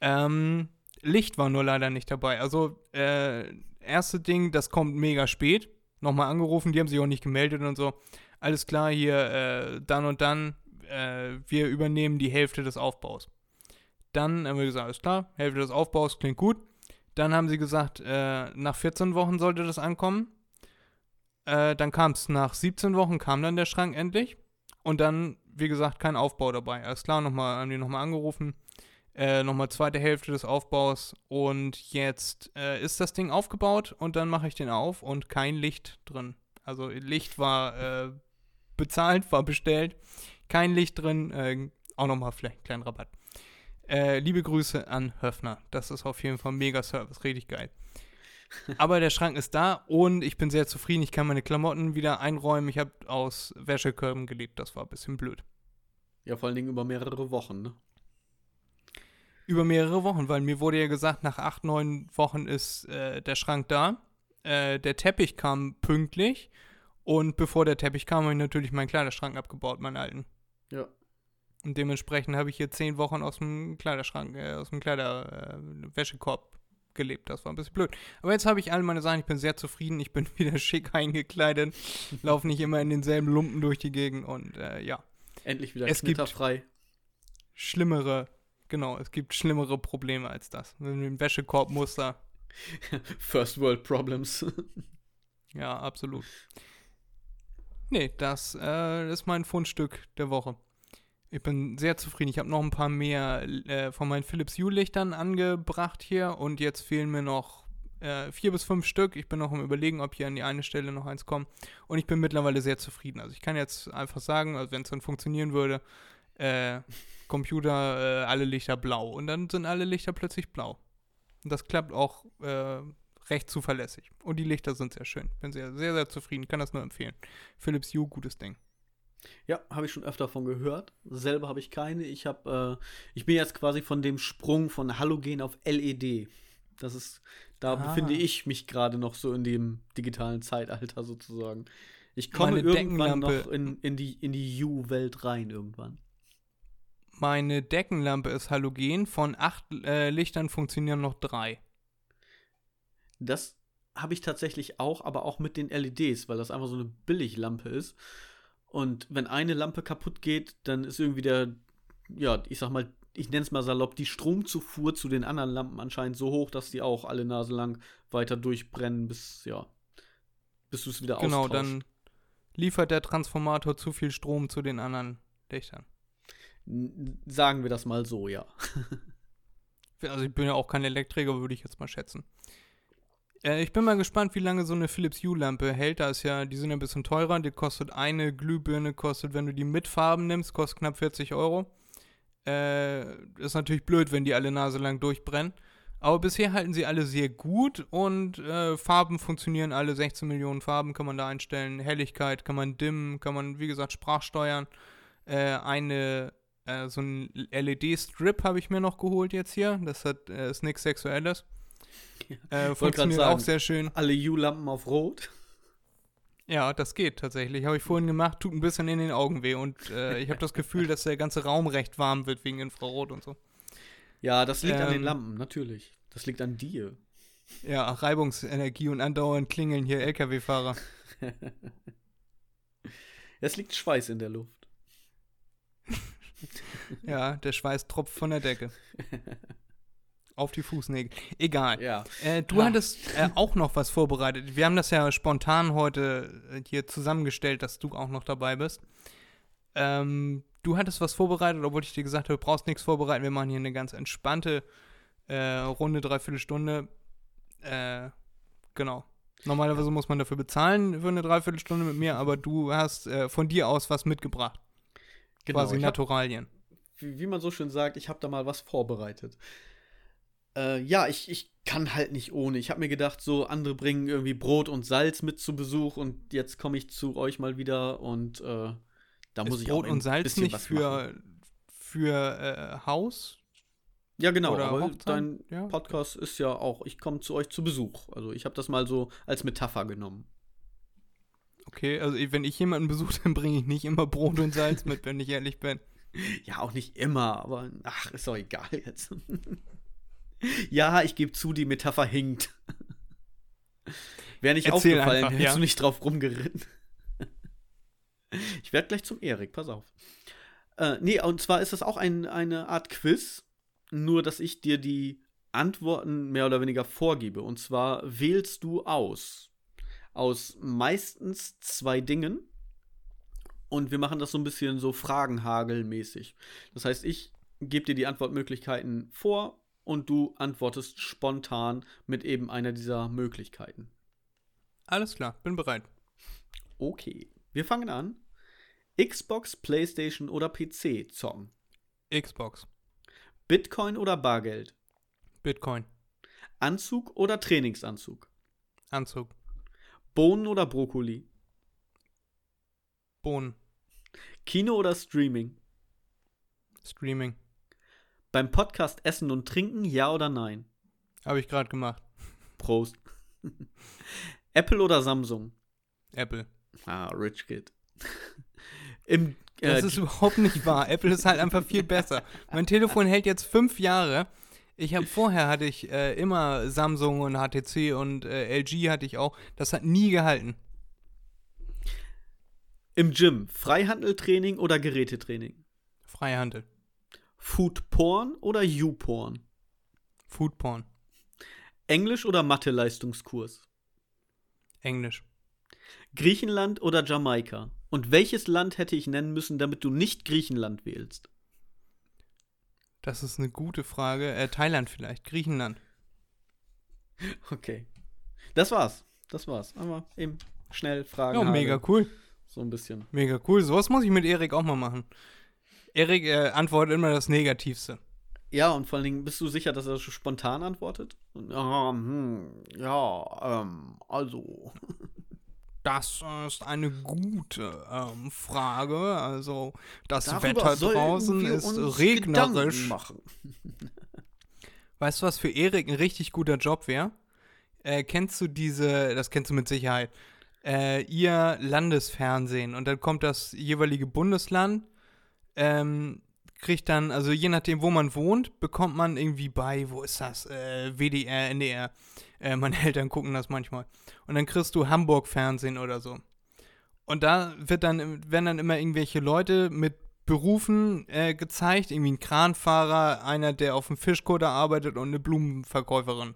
Ähm, Licht war nur leider nicht dabei. Also, äh, erste Ding, das kommt mega spät. Nochmal angerufen, die haben sich auch nicht gemeldet und so. Alles klar, hier, äh, dann und dann, äh, wir übernehmen die Hälfte des Aufbaus. Dann haben wir gesagt, alles klar, Hälfte des Aufbaus klingt gut. Dann haben sie gesagt, äh, nach 14 Wochen sollte das ankommen. Äh, dann kam es nach 17 Wochen, kam dann der Schrank endlich. Und dann, wie gesagt, kein Aufbau dabei. Alles klar, nochmal, haben die nochmal angerufen. Äh, nochmal zweite Hälfte des Aufbaus. Und jetzt äh, ist das Ding aufgebaut und dann mache ich den auf und kein Licht drin. Also Licht war äh, bezahlt, war bestellt. Kein Licht drin. Äh, auch nochmal vielleicht einen kleinen Rabatt. Äh, liebe Grüße an Höfner. Das ist auf jeden Fall ein mega Service. Richtig geil. Aber der Schrank ist da und ich bin sehr zufrieden. Ich kann meine Klamotten wieder einräumen. Ich habe aus Wäschekörben gelebt. Das war ein bisschen blöd. ja, vor allen Dingen über mehrere Wochen, ne? Über mehrere Wochen, weil mir wurde ja gesagt, nach acht, neun Wochen ist äh, der Schrank da. Äh, der Teppich kam pünktlich. Und bevor der Teppich kam, habe ich natürlich meinen Kleiderschrank abgebaut, meinen alten. Ja. Und dementsprechend habe ich hier zehn Wochen aus dem Kleiderschrank, äh, aus dem Kleiderwäschekorb gelebt. Das war ein bisschen blöd. Aber jetzt habe ich all meine Sachen, ich bin sehr zufrieden, ich bin wieder schick eingekleidet, laufe nicht immer in denselben Lumpen durch die Gegend und äh, ja, Endlich wieder Es gibt- knitterfrei. schlimmere, genau, es gibt schlimmere Probleme als das. Mit dem Wäschekorbmuster, First World Problems. ja, absolut. Nee, das äh, ist mein Fundstück der Woche. Ich bin sehr zufrieden. Ich habe noch ein paar mehr äh, von meinen Philips Hue-Lichtern angebracht hier und jetzt fehlen mir noch äh, vier bis fünf Stück. Ich bin noch am Überlegen, ob hier an die eine Stelle noch eins kommt. Und ich bin mittlerweile sehr zufrieden. Also ich kann jetzt einfach sagen, also wenn es dann funktionieren würde, äh, Computer äh, alle Lichter blau und dann sind alle Lichter plötzlich blau. Und das klappt auch äh, recht zuverlässig. Und die Lichter sind sehr schön. Bin sehr, sehr, sehr zufrieden. Kann das nur empfehlen. Philips Hue, gutes Ding. Ja, habe ich schon öfter von gehört. Selber habe ich keine. Ich habe, äh, ich bin jetzt quasi von dem Sprung von Halogen auf LED. Das ist, da ah. befinde ich mich gerade noch so in dem digitalen Zeitalter sozusagen. Ich komme Meine irgendwann noch in, in die, in die U-Welt rein irgendwann. Meine Deckenlampe ist Halogen. Von acht äh, Lichtern funktionieren noch drei. Das habe ich tatsächlich auch, aber auch mit den LEDs, weil das einfach so eine Billiglampe ist. Und wenn eine Lampe kaputt geht, dann ist irgendwie der, ja, ich sag mal, ich nenne es mal salopp, die Stromzufuhr zu den anderen Lampen anscheinend so hoch, dass die auch alle Nase lang weiter durchbrennen, bis, ja, bis du es wieder Genau, dann liefert der Transformator zu viel Strom zu den anderen Lichtern. Sagen wir das mal so, ja. also ich bin ja auch kein Elektriker, würde ich jetzt mal schätzen. Äh, ich bin mal gespannt, wie lange so eine Philips Hue-Lampe hält. Da ist ja, die sind ja ein bisschen teurer. Die kostet eine Glühbirne, kostet, wenn du die mit Farben nimmst, kostet knapp 40 Euro. Äh, ist natürlich blöd, wenn die alle Nase lang durchbrennen. Aber bisher halten sie alle sehr gut und äh, Farben funktionieren alle. 16 Millionen Farben kann man da einstellen. Helligkeit kann man dimmen, kann man, wie gesagt, sprachsteuern. Äh, eine, äh, so ein LED-Strip habe ich mir noch geholt jetzt hier. Das hat, äh, ist nichts Sexuelles. Äh, funktioniert sagen, auch sehr schön. Alle U-Lampen auf Rot. Ja, das geht tatsächlich. Habe ich vorhin gemacht, tut ein bisschen in den Augen weh und äh, ich habe das Gefühl, dass der ganze Raum recht warm wird wegen Infrarot und so. Ja, das liegt ähm, an den ähm, Lampen, natürlich. Das liegt an dir. Ja, Reibungsenergie und andauernd klingeln hier LKW-Fahrer. es liegt Schweiß in der Luft. Ja, der Schweiß tropft von der Decke. auf die Fußnägel. Egal. Ja. Äh, du ja. hattest äh, auch noch was vorbereitet. Wir haben das ja spontan heute äh, hier zusammengestellt, dass du auch noch dabei bist. Ähm, du hattest was vorbereitet, obwohl ich dir gesagt habe, du brauchst nichts vorbereiten. Wir machen hier eine ganz entspannte äh, Runde, dreiviertel Stunde. Äh, genau. Normalerweise muss man dafür bezahlen für eine Dreiviertelstunde mit mir, aber du hast äh, von dir aus was mitgebracht. Genau, Quasi Naturalien. Hab, wie, wie man so schön sagt, ich habe da mal was vorbereitet. Äh, ja, ich, ich kann halt nicht ohne. Ich habe mir gedacht, so andere bringen irgendwie Brot und Salz mit zu Besuch und jetzt komme ich zu euch mal wieder und äh, da muss Ist ich Brot auch ein und Salz bisschen nicht was für, machen. für äh, Haus? Ja, genau, Oder aber dein ja. Podcast ist ja auch, ich komme zu euch zu Besuch. Also ich habe das mal so als Metapher genommen. Okay, also wenn ich jemanden besuche, dann bringe ich nicht immer Brot und Salz mit, wenn ich ehrlich bin. Ja, auch nicht immer, aber ach, ist doch egal jetzt. ja, ich gebe zu, die Metapher hinkt. Wäre nicht Erzähl aufgefallen, einfach, hättest ja. du nicht drauf rumgeritten. ich werde gleich zum Erik, pass auf. Äh, nee, und zwar ist das auch ein, eine Art Quiz, nur dass ich dir die Antworten mehr oder weniger vorgebe. Und zwar wählst du aus. Aus meistens zwei Dingen. Und wir machen das so ein bisschen so Fragenhagelmäßig. Das heißt, ich gebe dir die Antwortmöglichkeiten vor und du antwortest spontan mit eben einer dieser Möglichkeiten. Alles klar, bin bereit. Okay, wir fangen an. Xbox, PlayStation oder PC zocken? Xbox. Bitcoin oder Bargeld? Bitcoin. Anzug oder Trainingsanzug? Anzug. Bohnen oder Brokkoli? Bohnen. Kino oder Streaming? Streaming. Beim Podcast Essen und Trinken, ja oder nein? Habe ich gerade gemacht. Prost. Apple oder Samsung? Apple. Ah, Rich Kid. Im, äh, das ist überhaupt nicht wahr. Apple ist halt einfach viel besser. Mein Telefon hält jetzt fünf Jahre. Ich habe vorher hatte ich äh, immer Samsung und HTC und äh, LG hatte ich auch. Das hat nie gehalten. Im Gym Freihandeltraining oder Gerätetraining? Freihandel. Foodporn oder YouPorn? Foodporn. Englisch oder Mathe-Leistungskurs? Englisch. Griechenland oder Jamaika? Und welches Land hätte ich nennen müssen, damit du nicht Griechenland wählst? Das ist eine gute Frage. Äh, Thailand vielleicht. Griechenland. Okay. Das war's. Das war's. Aber eben schnell Fragen. Ja, mega cool. So ein bisschen. Mega cool. Sowas muss ich mit Erik auch mal machen. Erik äh, antwortet immer das Negativste. Ja, und vor allen Dingen, bist du sicher, dass er so spontan antwortet? Ja, hm, ja, ähm, also. Das ist eine gute ähm, Frage. Also, das Darüber Wetter draußen ist regnerisch. Weißt du, was für Erik ein richtig guter Job wäre? Äh, kennst du diese, das kennst du mit Sicherheit, äh, ihr Landesfernsehen und dann kommt das jeweilige Bundesland, ähm, kriegt dann, also je nachdem, wo man wohnt, bekommt man irgendwie bei, wo ist das? Äh, WDR, NDR. Äh, meine Eltern gucken das manchmal. Und dann kriegst du Hamburg-Fernsehen oder so. Und da wird dann, werden dann immer irgendwelche Leute mit Berufen äh, gezeigt, irgendwie ein Kranfahrer, einer, der auf dem Fischkutter arbeitet und eine Blumenverkäuferin.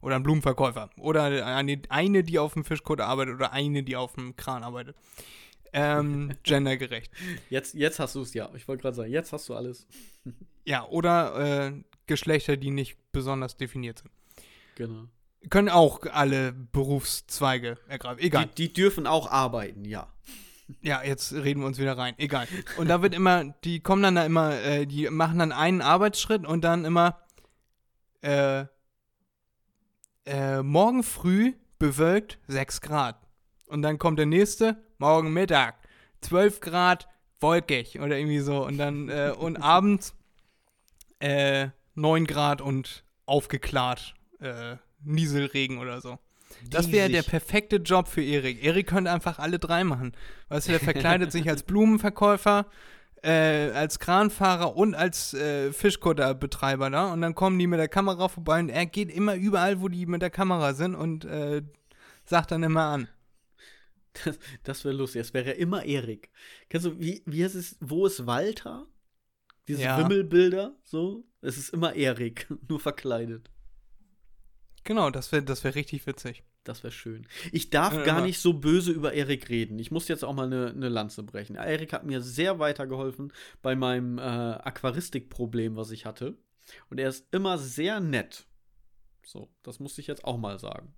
Oder ein Blumenverkäufer. Oder eine, eine, die auf dem Fischkutter arbeitet oder eine, die auf dem Kran arbeitet. Ähm, gendergerecht. Jetzt, jetzt hast du es ja. Ich wollte gerade sagen, jetzt hast du alles. Ja, oder äh, Geschlechter, die nicht besonders definiert sind. Genau. Können auch alle Berufszweige ergreifen. Egal. Die, die dürfen auch arbeiten, ja. Ja, jetzt reden wir uns wieder rein. Egal. Und da wird immer, die kommen dann da immer, äh, die machen dann einen Arbeitsschritt und dann immer, äh, äh, morgen früh bewölkt 6 Grad. Und dann kommt der nächste, morgen Mittag 12 Grad, wolkig oder irgendwie so. Und dann, äh, und abends äh, 9 Grad und aufgeklärt, äh, Nieselregen oder so. Das wäre der perfekte Job für Erik. Erik könnte einfach alle drei machen. Weißt du, der verkleidet sich als Blumenverkäufer, äh, als Kranfahrer und als äh, Fischkutterbetreiber da. Und dann kommen die mit der Kamera vorbei und er geht immer überall, wo die mit der Kamera sind und äh, sagt dann immer an. Das, das wäre lustig. Es wäre immer Erik. Kennst du, wie, wie heißt es, wo ist Walter? Diese Ja. Wimmelbilder, so. Es ist immer Erik, nur verkleidet. Genau, das wäre das wär richtig witzig. Das wäre schön. Ich darf Ja, gar nicht so böse über Erik reden. Ich muss jetzt auch mal eine ne Lanze brechen. Erik hat mir sehr weitergeholfen bei meinem äh, Aquaristikproblem, was ich hatte. Und er ist immer sehr nett. So, das musste ich jetzt auch mal sagen.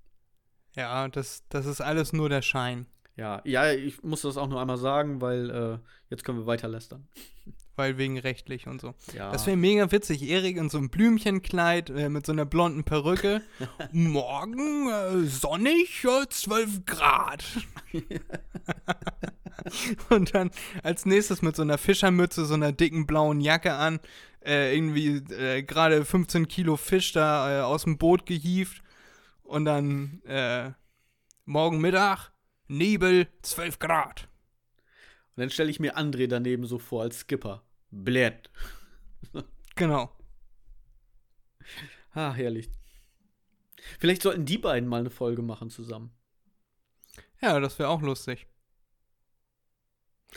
Ja, das, das ist alles nur der Schein. Ja, ja, ich muss das auch nur einmal sagen, weil äh, jetzt können wir weiter lästern. Weil wegen rechtlich und so. Ja. Das wäre mega witzig. Erik in so einem Blümchenkleid äh, mit so einer blonden Perücke. Morgen äh, sonnig, äh, 12 Grad. Und dann als nächstes mit so einer Fischermütze, so einer dicken blauen Jacke an, äh, irgendwie äh, gerade 15 Kilo Fisch da äh, aus dem Boot gehievt. Und dann morgen Mittag, Nebel, 12 Grad. Und dann stelle ich mir André daneben so vor als Skipper. Blät. Genau. Ah, herrlich. Vielleicht sollten die beiden mal eine Folge machen zusammen. Ja, das wäre auch lustig.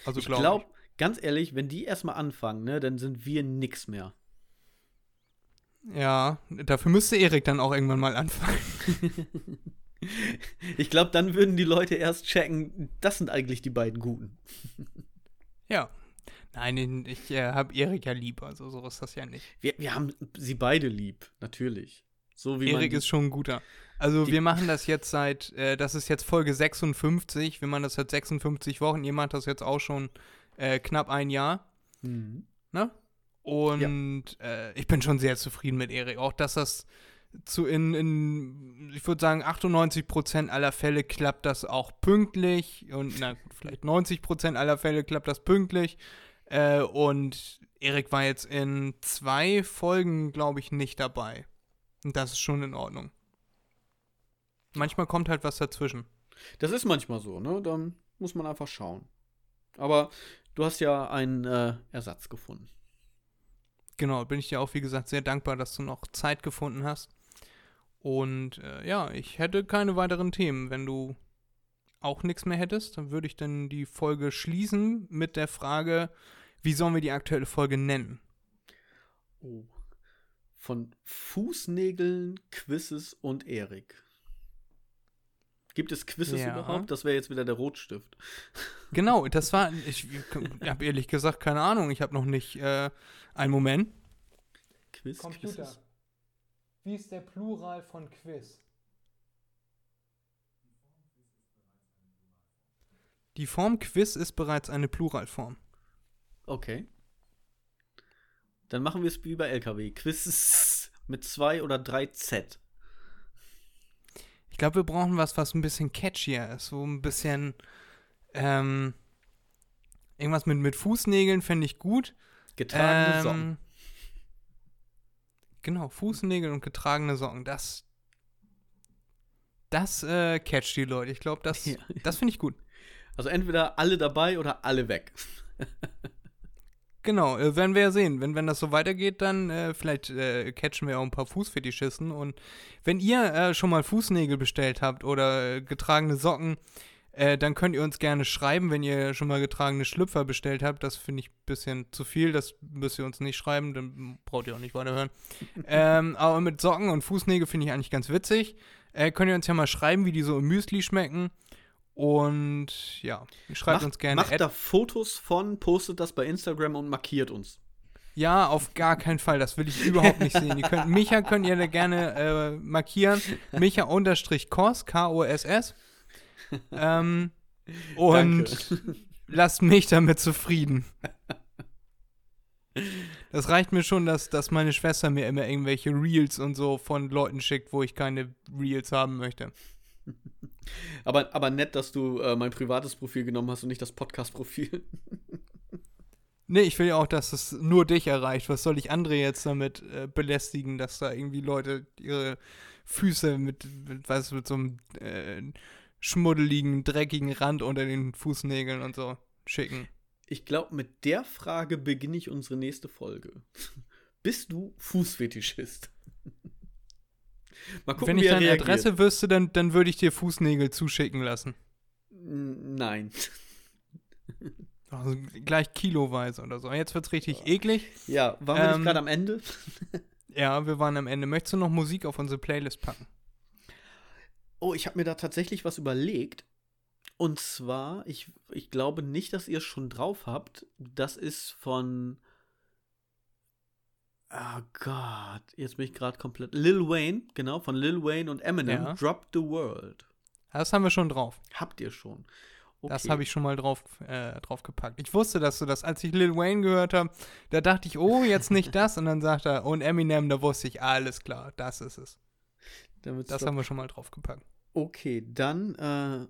Also ich glaub glaube, ganz ehrlich, wenn die erstmal anfangen, ne, dann sind wir nix mehr. Ja, dafür müsste Erik dann auch irgendwann mal anfangen. Ich glaube, dann würden die Leute erst checken, das sind eigentlich die beiden Guten. Ja. Nein, ich äh, habe Erik ja lieb, also so ist das ja nicht. Wir, wir haben sie beide lieb, natürlich. So wie man Erik ist schon ein guter. Also wir machen das jetzt seit, äh, das ist jetzt Folge 56, wir machen das seit 56 Wochen, ihr macht das jetzt auch schon äh, knapp ein Jahr, Mhm. ne? Und äh, ich bin schon sehr zufrieden mit Erik. Auch dass das zu in, in ich würde sagen, 98% aller Fälle klappt das auch pünktlich. Und na vielleicht 90% aller Fälle klappt das pünktlich. Äh, und Erik war jetzt in zwei Folgen, glaube ich, nicht dabei. Und das ist schon in Ordnung. Manchmal kommt halt was dazwischen. Das ist manchmal so, ne? Dann muss man einfach schauen. Aber du hast ja einen äh, Ersatz gefunden. Genau, bin ich dir auch, wie gesagt, sehr dankbar, dass du noch Zeit gefunden hast. Und äh, ja, ich hätte keine weiteren Themen. Wenn du auch nichts mehr hättest, dann würde ich dann die Folge schließen mit der Frage, wie sollen wir die aktuelle Folge nennen? Oh. Von Fußnägeln, Quizzes und Erik. Gibt es Quizzes Ja. überhaupt? Das wäre jetzt wieder der Rotstift. Genau, das war, ich habe ehrlich gesagt keine Ahnung. Ich habe noch nicht, äh, einen Moment. Quiz, Quizzes. Wie ist der Plural von Quiz? Die Form Quiz ist bereits eine Pluralform. Okay. Dann machen wir es wie bei LKW. Quiz mit zwei oder drei Z. Ich glaube, wir brauchen was, was ein bisschen catchier ist. So ein bisschen, ähm, irgendwas mit, mit Fußnägeln fände ich gut. Getragene ähm, Socken. Genau, Fußnägel und getragene Socken. Das, das äh, catcht die Leute. Ich glaube, das, ja. das finde ich gut. Also entweder alle dabei oder alle weg. genau, äh, werden wir ja sehen. Wenn, wenn das so weitergeht, dann äh, vielleicht äh, catchen wir auch ein paar Fußfetischisten. Und wenn ihr äh, schon mal Fußnägel bestellt habt oder äh, getragene Socken, äh, dann könnt ihr uns gerne schreiben, wenn ihr schon mal getragene Schlüpfer bestellt habt. Das finde ich ein bisschen zu viel. Das müsst ihr uns nicht schreiben, dann braucht ihr auch nicht weiterhören. ähm, aber mit Socken und Fußnägel finde ich eigentlich ganz witzig. Äh, könnt ihr uns ja mal schreiben, wie die so im Müsli schmecken. Und ja, schreibt macht, uns gerne. Macht da Fotos von, postet das bei Instagram und markiert uns. Ja, auf gar keinen Fall. Das will ich überhaupt nicht sehen. Ihr könnt, Micha könnt ihr da gerne äh, markieren. Micha-Kos, K-O-S-S. Ähm, und lasst mich damit zufrieden. Das reicht mir schon, dass, dass meine Schwester mir immer irgendwelche Reels und so von Leuten schickt, wo ich keine Reels haben möchte. Aber, aber nett, dass du äh, mein privates Profil genommen hast und nicht das Podcast-Profil. nee, ich will ja auch, dass es nur dich erreicht. Was soll ich andere jetzt damit äh, belästigen, dass da irgendwie Leute ihre Füße mit, mit, weißt, mit so einem äh, schmuddeligen, dreckigen Rand unter den Fußnägeln und so schicken. Ich glaube, mit der Frage beginne ich unsere nächste Folge. Bist du Fußfetischist? Mal gucken, Wenn ich deine reagiert. Adresse wüsste, dann, dann würde ich dir Fußnägel zuschicken lassen. Nein. Also gleich kiloweise oder so. Jetzt wird es richtig eklig. Ja, waren wir ähm, nicht gerade am Ende? ja, wir waren am Ende. Möchtest du noch Musik auf unsere Playlist packen? Oh, ich habe mir da tatsächlich was überlegt. Und zwar, ich, ich glaube nicht, dass ihr es schon drauf habt. Das ist von. Oh Gott, jetzt bin ich gerade komplett. Lil Wayne, genau, von Lil Wayne und Eminem. Ja. Drop the World. Das haben wir schon drauf. Habt ihr schon? Okay. Das habe ich schon mal drauf, äh, drauf gepackt. Ich wusste, dass du das, als ich Lil Wayne gehört habe, da dachte ich, oh, jetzt nicht das. Und dann sagt er, und Eminem, da wusste ich, alles klar, das ist es. Das haben wir schon mal drauf gepackt. Okay, dann äh,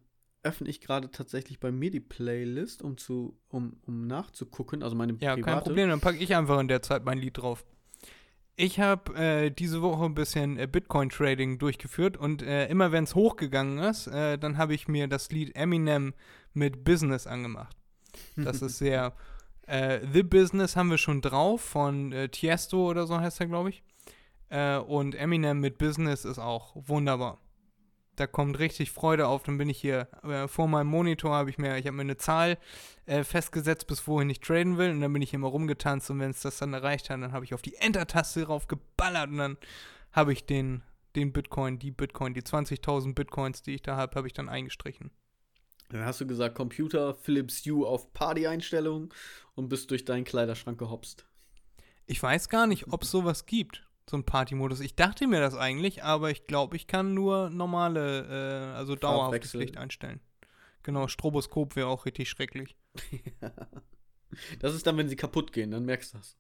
öffne ich gerade tatsächlich bei mir die Playlist, um zu, um, um nachzugucken. Also meine Ja, private. kein Problem, dann packe ich einfach in der Zeit mein Lied drauf. Ich habe äh, diese Woche ein bisschen äh, Bitcoin-Trading durchgeführt und äh, immer wenn es hochgegangen ist, äh, dann habe ich mir das Lied Eminem mit Business angemacht. Das ist sehr. Äh, The Business haben wir schon drauf von äh, Tiesto oder so heißt er, glaube ich. Und Eminem mit Business ist auch wunderbar da kommt richtig Freude auf. Dann bin ich hier äh, vor meinem Monitor, habe ich mir, ich habe mir eine Zahl äh, festgesetzt, bis wohin ich traden will. Und dann bin ich immer rumgetanzt und wenn es das dann erreicht hat, dann habe ich auf die Enter-Taste drauf geballert und dann habe ich den, den Bitcoin, die Bitcoin, die 20.000 Bitcoins, die ich da habe, habe ich dann eingestrichen. Dann hast du gesagt, Computer, Philips Hue auf Party-Einstellungen und bist durch deinen Kleiderschrank gehopst. Ich weiß gar nicht, ob es sowas gibt so ein Party-Modus. Ich dachte mir das eigentlich, aber ich glaube, ich kann nur normale, äh, also dauerhaftes Licht einstellen. Genau, Stroboskop wäre auch richtig schrecklich. das ist dann, wenn sie kaputt gehen, dann merkst du das.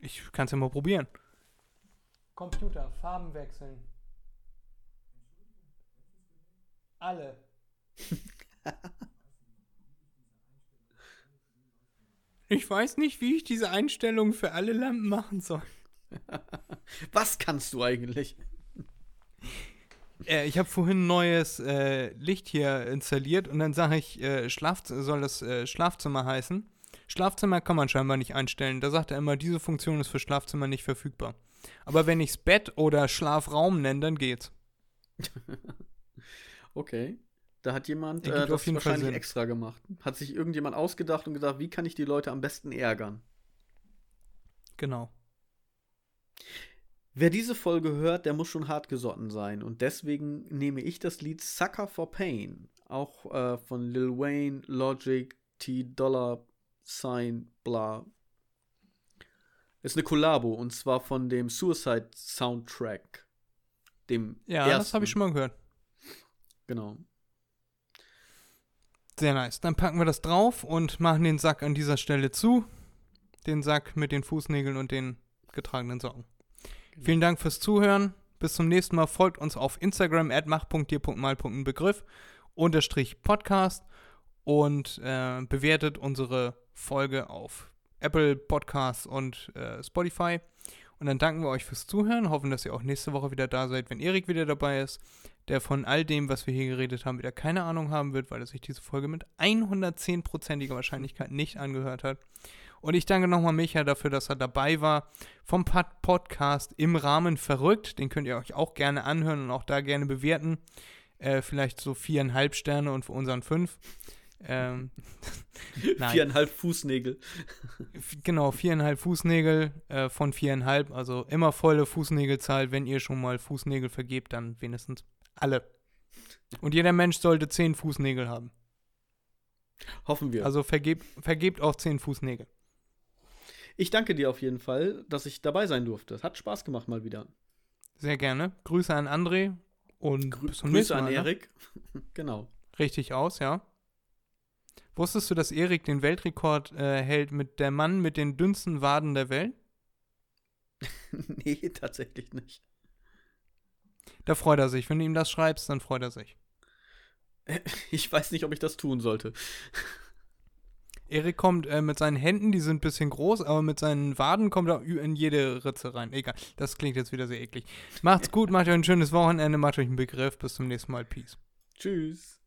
Ich kann es ja mal probieren. Computer, Farben wechseln. Alle. Ich weiß nicht, wie ich diese Einstellung für alle Lampen machen soll. Was kannst du eigentlich? Äh, ich habe vorhin ein neues äh, Licht hier installiert und dann sage ich, äh, Schlaf soll das äh, Schlafzimmer heißen. Schlafzimmer kann man scheinbar nicht einstellen. Da sagt er immer, diese Funktion ist für Schlafzimmer nicht verfügbar. Aber wenn ich es Bett oder Schlafraum nenne, dann geht's. okay. Da hat jemand äh, das wahrscheinlich extra gemacht. Hat sich irgendjemand ausgedacht und gesagt, wie kann ich die Leute am besten ärgern? Genau. Wer diese Folge hört, der muss schon hartgesotten sein. Und deswegen nehme ich das Lied Sucker for Pain. Auch äh, von Lil Wayne, Logic, T Dollar Sign, bla. Ist eine Kollabo und zwar von dem Suicide Soundtrack. Dem ja, ersten. das habe ich schon mal gehört. Genau. Sehr nice. Dann packen wir das drauf und machen den Sack an dieser Stelle zu. den Sack mit den Fußnägeln und den getragenen Socken. Genau. Vielen Dank fürs Zuhören. Bis zum nächsten Mal. Folgt uns auf Instagram at mach.dir.mal.begriff unterstrich Podcast und äh, bewertet unsere Folge auf Apple Podcasts und äh, Spotify. Und dann danken wir euch fürs Zuhören, hoffen, dass ihr auch nächste Woche wieder da seid, wenn Erik wieder dabei ist, der von all dem, was wir hier geredet haben, wieder keine Ahnung haben wird, weil er sich diese Folge mit 110%iger Wahrscheinlichkeit nicht angehört hat. Und ich danke nochmal Micha dafür, dass er dabei war vom Podcast im Rahmen verrückt. Den könnt ihr euch auch gerne anhören und auch da gerne bewerten. Äh, vielleicht so viereinhalb Sterne und für unseren fünf. Ähm, viereinhalb Fußnägel. Genau, viereinhalb Fußnägel äh, von viereinhalb. Also immer volle Fußnägelzahl. Wenn ihr schon mal Fußnägel vergebt, dann wenigstens alle. Und jeder Mensch sollte zehn Fußnägel haben. Hoffen wir. Also vergebt, vergebt auch zehn Fußnägel. Ich danke dir auf jeden Fall, dass ich dabei sein durfte. Hat Spaß gemacht mal wieder. Sehr gerne. Grüße an André und Grü Grüße an ne? Erik. genau. Richtig aus, ja. Wusstest du, dass Erik den Weltrekord äh, hält mit der Mann mit den dünnsten Waden der Welt? nee, tatsächlich nicht. Da freut er sich. Wenn du ihm das schreibst, dann freut er sich. Ich weiß nicht, ob ich das tun sollte. Erik kommt äh, mit seinen Händen, die sind ein bisschen groß, aber mit seinen Waden kommt er in jede Ritze rein. Egal, das klingt jetzt wieder sehr eklig. Macht's gut, macht euch ein schönes Wochenende, macht euch einen Begriff. Bis zum nächsten Mal. Peace. Tschüss.